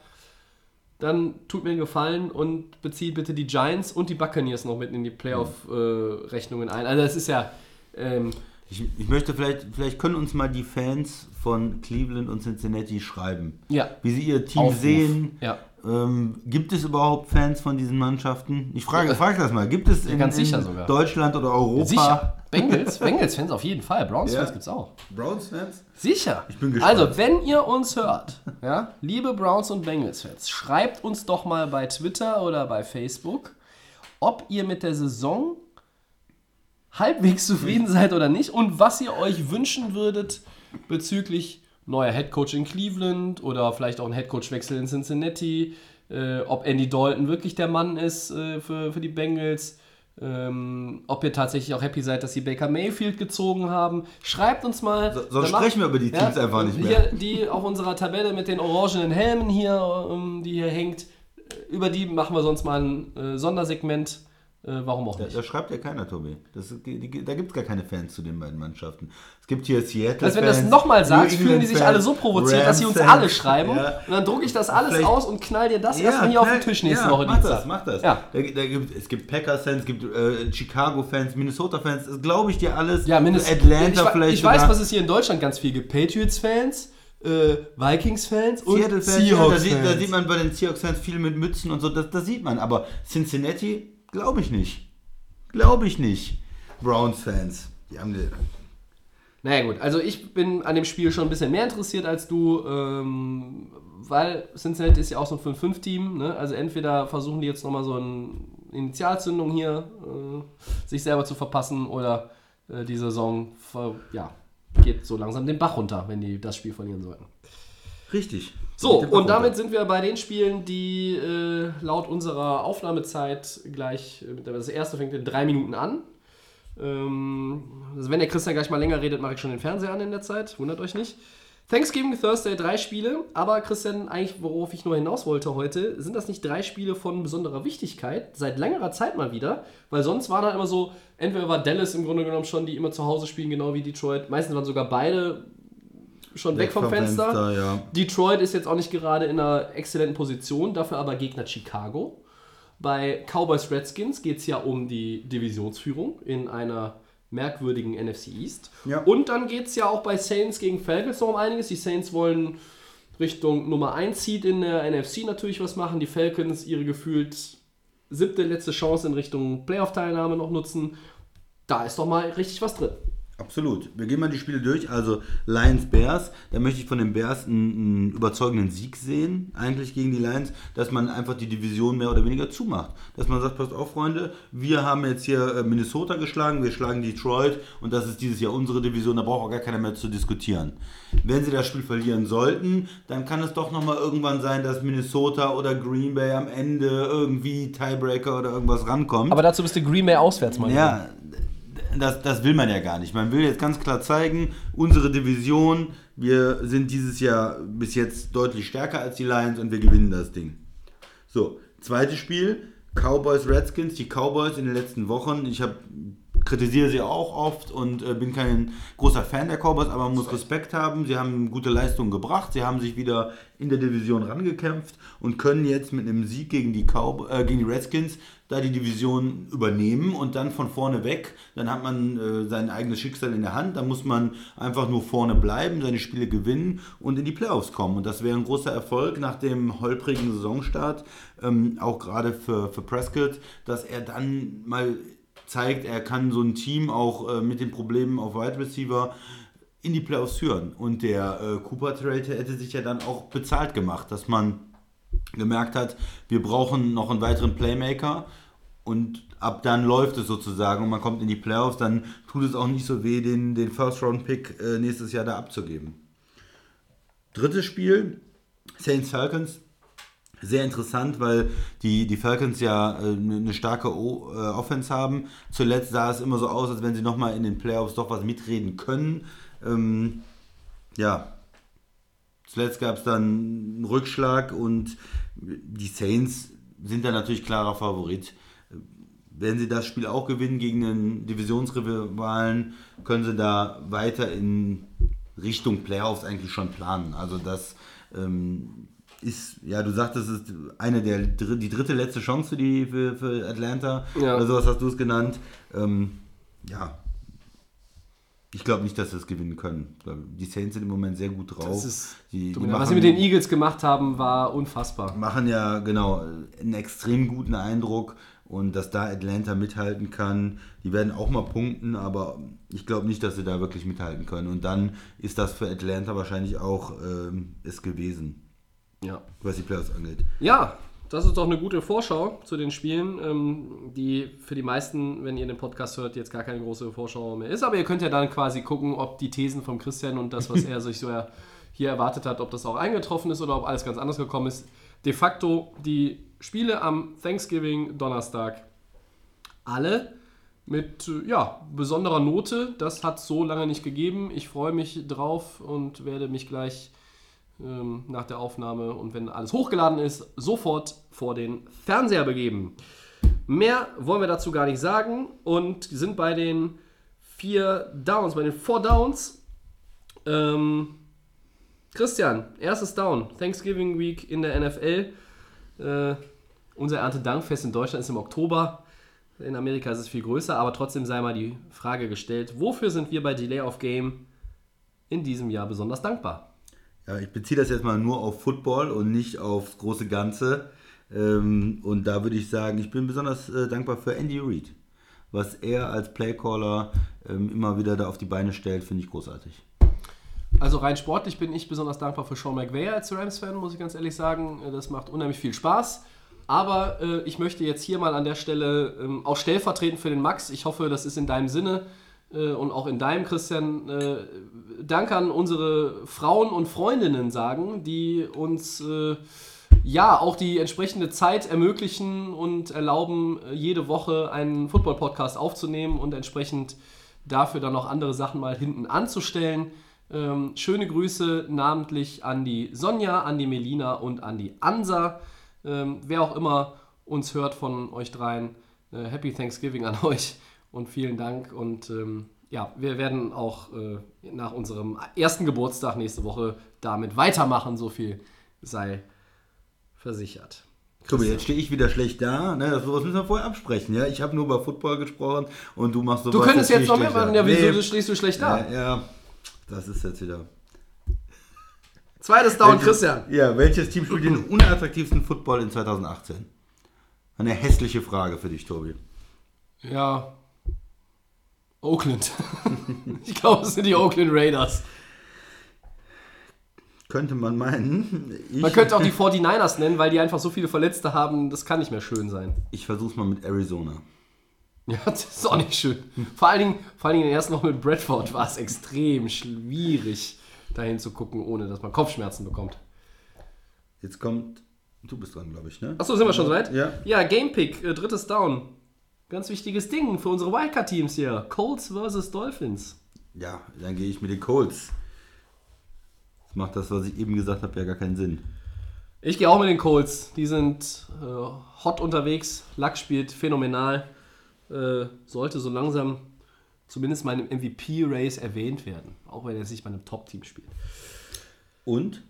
dann tut mir einen Gefallen und bezieht bitte die Giants und die Buccaneers noch mit in die Playoff-Rechnungen ein. Also es ist ja... Ähm, Ich, ich möchte vielleicht, vielleicht können uns mal die Fans von Cleveland und Cincinnati schreiben, ja, wie sie ihr Team Aufruf. sehen. Ja. Ähm, gibt es überhaupt Fans von diesen Mannschaften? Ich frage, frage das mal. Gibt es in, in. Deutschland oder Europa Sicher. Bengals, Bengals-Fans auf jeden Fall. Browns-Fans Ja. gibt's auch. Browns-Fans? Sicher. Ich bin gespannt. Also, wenn ihr uns hört, ja, liebe Browns und Bengals-Fans, schreibt uns doch mal bei Twitter oder bei Facebook, ob ihr mit der Saison halbwegs zufrieden seid oder nicht und was ihr euch wünschen würdet bezüglich neuer Headcoach in Cleveland oder vielleicht auch ein Headcoach-Wechsel in Cincinnati, äh, ob Andy Dalton wirklich der Mann ist äh, für, für die Bengals. Ähm, ob ihr tatsächlich auch happy seid, dass sie Baker Mayfield gezogen haben. Schreibt uns mal. So- sonst Dann macht- sprechen wir über die Teams einfach nicht mehr. Hier, die auf unserer Tabelle mit den orangenen Helmen hier, ähm, die hier hängt, über die machen wir sonst mal ein äh, Sondersegment. Äh, warum auch Da, nicht? da schreibt ja keiner, Tobi. Das, die, die, da gibt es gar keine Fans zu den beiden Mannschaften. Es gibt hier Seattle. Also wenn du das nochmal sagst, fühlen die sich Fans, alle so provoziert, dass sie uns Rams alle schreiben. Ja. Und dann drucke ich das alles Vielleicht- aus und knall dir das erstmal hier auf den Tisch nächste ja, Woche mach Dienstag. das, mach das. Ja. Da, da gibt, es gibt Packers-Fans, es gibt äh, Chicago-Fans, Minnesota-Fans, das glaube ich dir alles. Ja, mindestens. Atlanta ich, vielleicht Ich weiß, sogar. was es hier in Deutschland ganz viel gibt. Patriots-Fans, äh, Vikings-Fans und Seattle-Fans, ja, da, Seahawks-Fans. sieht, da sieht man bei den Seahawks-Fans viel mit Mützen und so, das, das sieht man. Aber Cincinnati, glaube ich nicht. Glaube ich nicht. Browns-Fans, die haben die, Naja gut, also ich bin an dem Spiel schon ein bisschen mehr interessiert als du, ähm, weil Cincinnati ist ja auch so ein 5-5-Team. Ne? Also entweder versuchen die jetzt nochmal so eine Initialzündung hier äh, sich selber zu verpassen oder äh, die Saison ja, geht so langsam den Bach runter, wenn die das Spiel verlieren sollten. richtig. So, und damit sind wir bei den Spielen, die äh, laut unserer Aufnahmezeit gleich, äh, das erste fängt in drei Minuten an. Ähm, also wenn der Christian gleich mal länger redet, mache ich schon den Fernseher an in der Zeit, wundert euch nicht. Thanksgiving Thursday, drei Spiele, aber Christian, eigentlich worauf ich nur hinaus wollte heute, sind das nicht drei Spiele von besonderer Wichtigkeit, seit längerer Zeit mal wieder, weil sonst war da immer so, entweder war Dallas im Grunde genommen schon, die immer zu Hause spielen, genau wie Detroit, meistens waren sogar beide schon weg, vom, Fenster. ja. Detroit ist jetzt auch nicht gerade in einer exzellenten Position, dafür aber Gegner Chicago. Bei Cowboys Redskins geht es ja um die Divisionsführung in einer merkwürdigen NFC East. Ja. Und dann geht es ja auch bei Saints gegen Falcons noch um einiges. Die Saints wollen Richtung Nummer 1 Seed in der NFC natürlich was machen. Die Falcons ihre gefühlt siebte letzte Chance in Richtung Playoff-Teilnahme noch nutzen. Da ist doch mal richtig was drin. Absolut. Wir gehen mal die Spiele durch. Also Lions Bears, da möchte ich von den Bears einen, einen, überzeugenden Sieg sehen, eigentlich gegen die Lions, dass man einfach die Division mehr oder weniger zumacht. Dass man sagt, passt auf, Freunde, wir haben jetzt hier äh, Minnesota geschlagen, wir schlagen Detroit und das ist dieses Jahr unsere Division, da braucht auch gar keiner mehr zu diskutieren. Wenn sie das Spiel verlieren sollten, dann kann es doch nochmal irgendwann sein, dass Minnesota oder Green Bay am Ende irgendwie Tiebreaker oder irgendwas rankommt. Aber dazu bist du Green Bay auswärts, mal. Ja, das, das will man ja gar nicht. Man will jetzt ganz klar zeigen, unsere Division, wir sind dieses Jahr bis jetzt deutlich stärker als die Lions und wir gewinnen das Ding. So, zweites Spiel, Cowboys Redskins, die Cowboys in den letzten Wochen. Ich habe kritisiere sie auch oft und äh, bin kein großer Fan der Cowboys, aber man muss Respekt haben. Sie haben gute Leistungen gebracht, sie haben sich wieder in der Division rangekämpft und können jetzt mit einem Sieg gegen die, Cow äh, gegen die Redskins da die Division übernehmen und dann von vorne weg, dann hat man äh, sein eigenes Schicksal in der Hand, dann muss man einfach nur vorne bleiben, seine Spiele gewinnen und in die Playoffs kommen. Und das wäre ein großer Erfolg nach dem holprigen Saisonstart, ähm, auch gerade für, für Prescott, dass er dann mal zeigt, er kann so ein Team auch äh, mit den Problemen auf Wide Receiver in die Playoffs führen. Und der äh, Cooper Trade hätte sich ja dann auch bezahlt gemacht, dass man gemerkt hat, wir brauchen noch einen weiteren Playmaker und ab dann läuft es sozusagen und man kommt in die Playoffs, dann tut es auch nicht so weh, den, den First-Round-Pick äh, nächstes Jahr da abzugeben. Drittes Spiel, Saints Falcons. Sehr interessant, weil die, die Falcons ja äh, eine starke äh, Offense haben. Zuletzt sah es immer so aus, als wenn sie nochmal in den Playoffs doch was mitreden können. Ähm, ja, zuletzt gab es dann einen Rückschlag und die Saints sind da natürlich klarer Favorit. Wenn sie das Spiel auch gewinnen gegen einen Divisionsrivalen, können sie da weiter in Richtung Playoffs eigentlich schon planen. Also das ähm, ist, ja, du sagtest, es ist eine der die dritte letzte Chance für, die, für, für Atlanta. Ja. Oder sowas hast du es genannt. Ähm, ja. Ich glaube nicht, dass sie es gewinnen können. Die Saints sind im Moment sehr gut drauf. Die, die machen, was sie mit den Eagles gemacht haben, war unfassbar. Machen ja, genau, einen extrem guten Eindruck. Und dass da Atlanta mithalten kann, die werden auch mal punkten, aber ich glaube nicht, dass sie da wirklich mithalten können. Und dann ist das für Atlanta wahrscheinlich auch ähm, es gewesen. Ja. Was die Playoffs angeht. Ja, das ist doch eine gute Vorschau zu den Spielen, ähm, die für die meisten, wenn ihr den Podcast hört, jetzt gar keine große Vorschau mehr ist. Aber ihr könnt ja dann quasi gucken, ob die Thesen von Christian und das, was er sich so hier erwartet hat, ob das auch eingetroffen ist oder ob alles ganz anders gekommen ist. De facto die Spiele am Thanksgiving Donnerstag alle mit ja, besonderer Note. Das hat es so lange nicht gegeben. Ich freue mich drauf und werde mich gleich ähm, nach der Aufnahme und wenn alles hochgeladen ist, sofort vor den Fernseher begeben. Mehr wollen wir dazu gar nicht sagen und sind bei den vier Downs, bei den Four Downs. Ähm, Christian, erstes Down, Thanksgiving Week in der NFL. Äh, unser Erntedankfest in Deutschland ist im Oktober. In Amerika ist es viel größer, aber trotzdem sei mal die Frage gestellt, wofür sind wir bei Delay of Game in diesem Jahr besonders dankbar? Ja, ich beziehe das jetzt mal nur auf Football und nicht aufs große Ganze. Ähm, und da würde ich sagen, ich bin besonders äh, dankbar für Andy Reid. Was er als Playcaller ähm, immer wieder da auf die Beine stellt, finde ich großartig. Also rein sportlich bin ich besonders dankbar für Sean McVay als Rams-Fan, muss ich ganz ehrlich sagen. Das macht unheimlich viel Spaß. Aber äh, ich möchte jetzt hier mal an der Stelle ähm, auch stellvertretend für den Max, ich hoffe, das ist in deinem Sinne, äh, und auch in deinem, Christian, äh, Dank an unsere Frauen und Freundinnen sagen, die uns äh, ja auch die entsprechende Zeit ermöglichen und erlauben, jede Woche einen Football-Podcast aufzunehmen und entsprechend dafür dann noch andere Sachen mal hinten anzustellen. Ähm, schöne Grüße namentlich an die Sonja, an die Melina und an die Ansa. Ähm, wer auch immer uns hört von euch dreien, äh, Happy Thanksgiving an euch und vielen Dank. Und ähm, ja, wir werden auch äh, nach unserem ersten Geburtstag nächste Woche damit weitermachen. So viel sei versichert. Tobi, jetzt stehe ich wieder schlecht da. Ne? Das müssen wir vorher absprechen. Ja? Ich habe nur über Football gesprochen und du machst sowas. Du könntest jetzt noch mehr machen. Ja, wieso nee. stehst du schlecht da? Ja, ja, das ist jetzt wieder. Zweites Down, Christian. Ja, welches Team spielt den unattraktivsten Football in 2018? Eine hässliche Frage für dich, Tobi. Ja, Oakland. ich glaube, es sind die Oakland Raiders. Könnte man meinen. Ich, Man könnte auch die 49ers nennen, weil die einfach so viele Verletzte haben, das kann nicht mehr schön sein. ich versuch's mal mit Arizona. Ja, das ist auch nicht schön. Vor allen Dingen, vor allen Dingen in der ersten Woche mit Bradford war es extrem schwierig, dahin zu gucken, ohne dass man Kopfschmerzen bekommt. Jetzt kommt. Du bist dran, glaube ich, ne? Achso, sind wir schon soweit? Ja. Ja, Gamepick, äh, drittes Down. Ganz wichtiges Ding für unsere Wildcard-Teams hier. Colts versus Dolphins. Ja, dann gehe ich mit den Colts. Das macht das, was ich eben gesagt habe, ja gar keinen Sinn. Ich gehe auch mit den Colts. Die sind äh, hot unterwegs. Luck spielt phänomenal. Äh, sollte so langsam zumindest im MVP-Race erwähnt werden. Auch wenn er sich bei einem Top-Team spielt. Und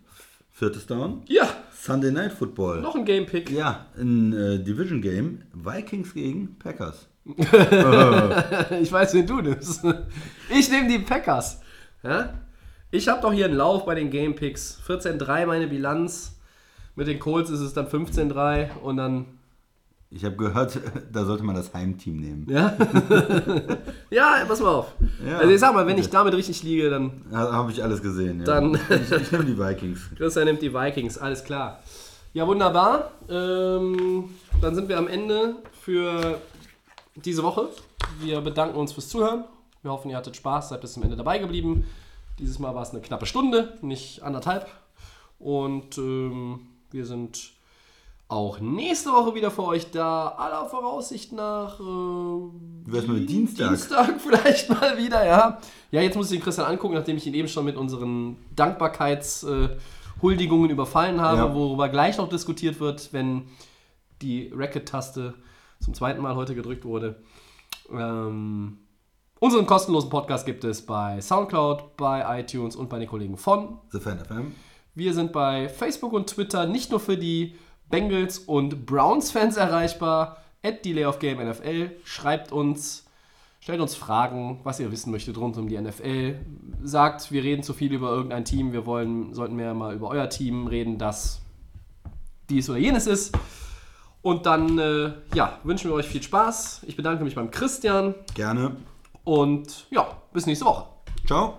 viertes Down. Ja, Sunday Night Football. noch ein Gamepick. Ja, ein äh, Division Game. Vikings gegen Packers. Ich weiß, wen du nimmst. Ich nehme die Packers. Ja? Ich habe doch hier einen Lauf bei den Gamepicks. 14-3 meine Bilanz. Mit den Colts ist es dann 15-3 und dann Ich habe gehört, da sollte man das Heimteam nehmen. Ja? ja, pass mal auf. Ja. Also ich sag mal, wenn ich damit richtig liege, dann Ha- Habe ich alles gesehen. Ja. Dann- ich, ich nehme die Vikings. Christian nimmt die Vikings, alles klar. Ja, wunderbar. Ähm, dann sind wir am Ende für diese Woche. Wir bedanken uns fürs Zuhören. Wir hoffen, ihr hattet Spaß, seid bis zum Ende dabei geblieben. Dieses Mal war es eine knappe Stunde, nicht anderthalb. Und ähm, wir sind auch nächste Woche wieder für euch da. Aller Voraussicht nach. Äh, wär's mit Dienstag? Dienstag vielleicht mal wieder, ja. Ja, jetzt muss ich den Christian angucken, nachdem ich ihn eben schon mit unseren Dankbarkeitshuldigungen überfallen habe, Ja. worüber gleich noch diskutiert wird, wenn die Racket-Taste zum zweiten Mal heute gedrückt wurde. Ähm, unseren kostenlosen Podcast gibt es bei Soundcloud, bei iTunes und bei den Kollegen von The Fan FM. wir sind bei Facebook und Twitter nicht nur für die Bengals und Browns-Fans erreichbar. At Delay of Game NFL. Schreibt uns, stellt uns Fragen, was ihr wissen möchtet rund um die NFL. Sagt, wir reden zu viel über irgendein Team, wir wollen, sollten mehr mal über euer Team reden, das dies oder jenes ist. Und dann, äh, ja, wünschen wir euch viel Spaß. Ich bedanke mich beim Christian Gerne. und ja, bis nächste Woche. Ciao.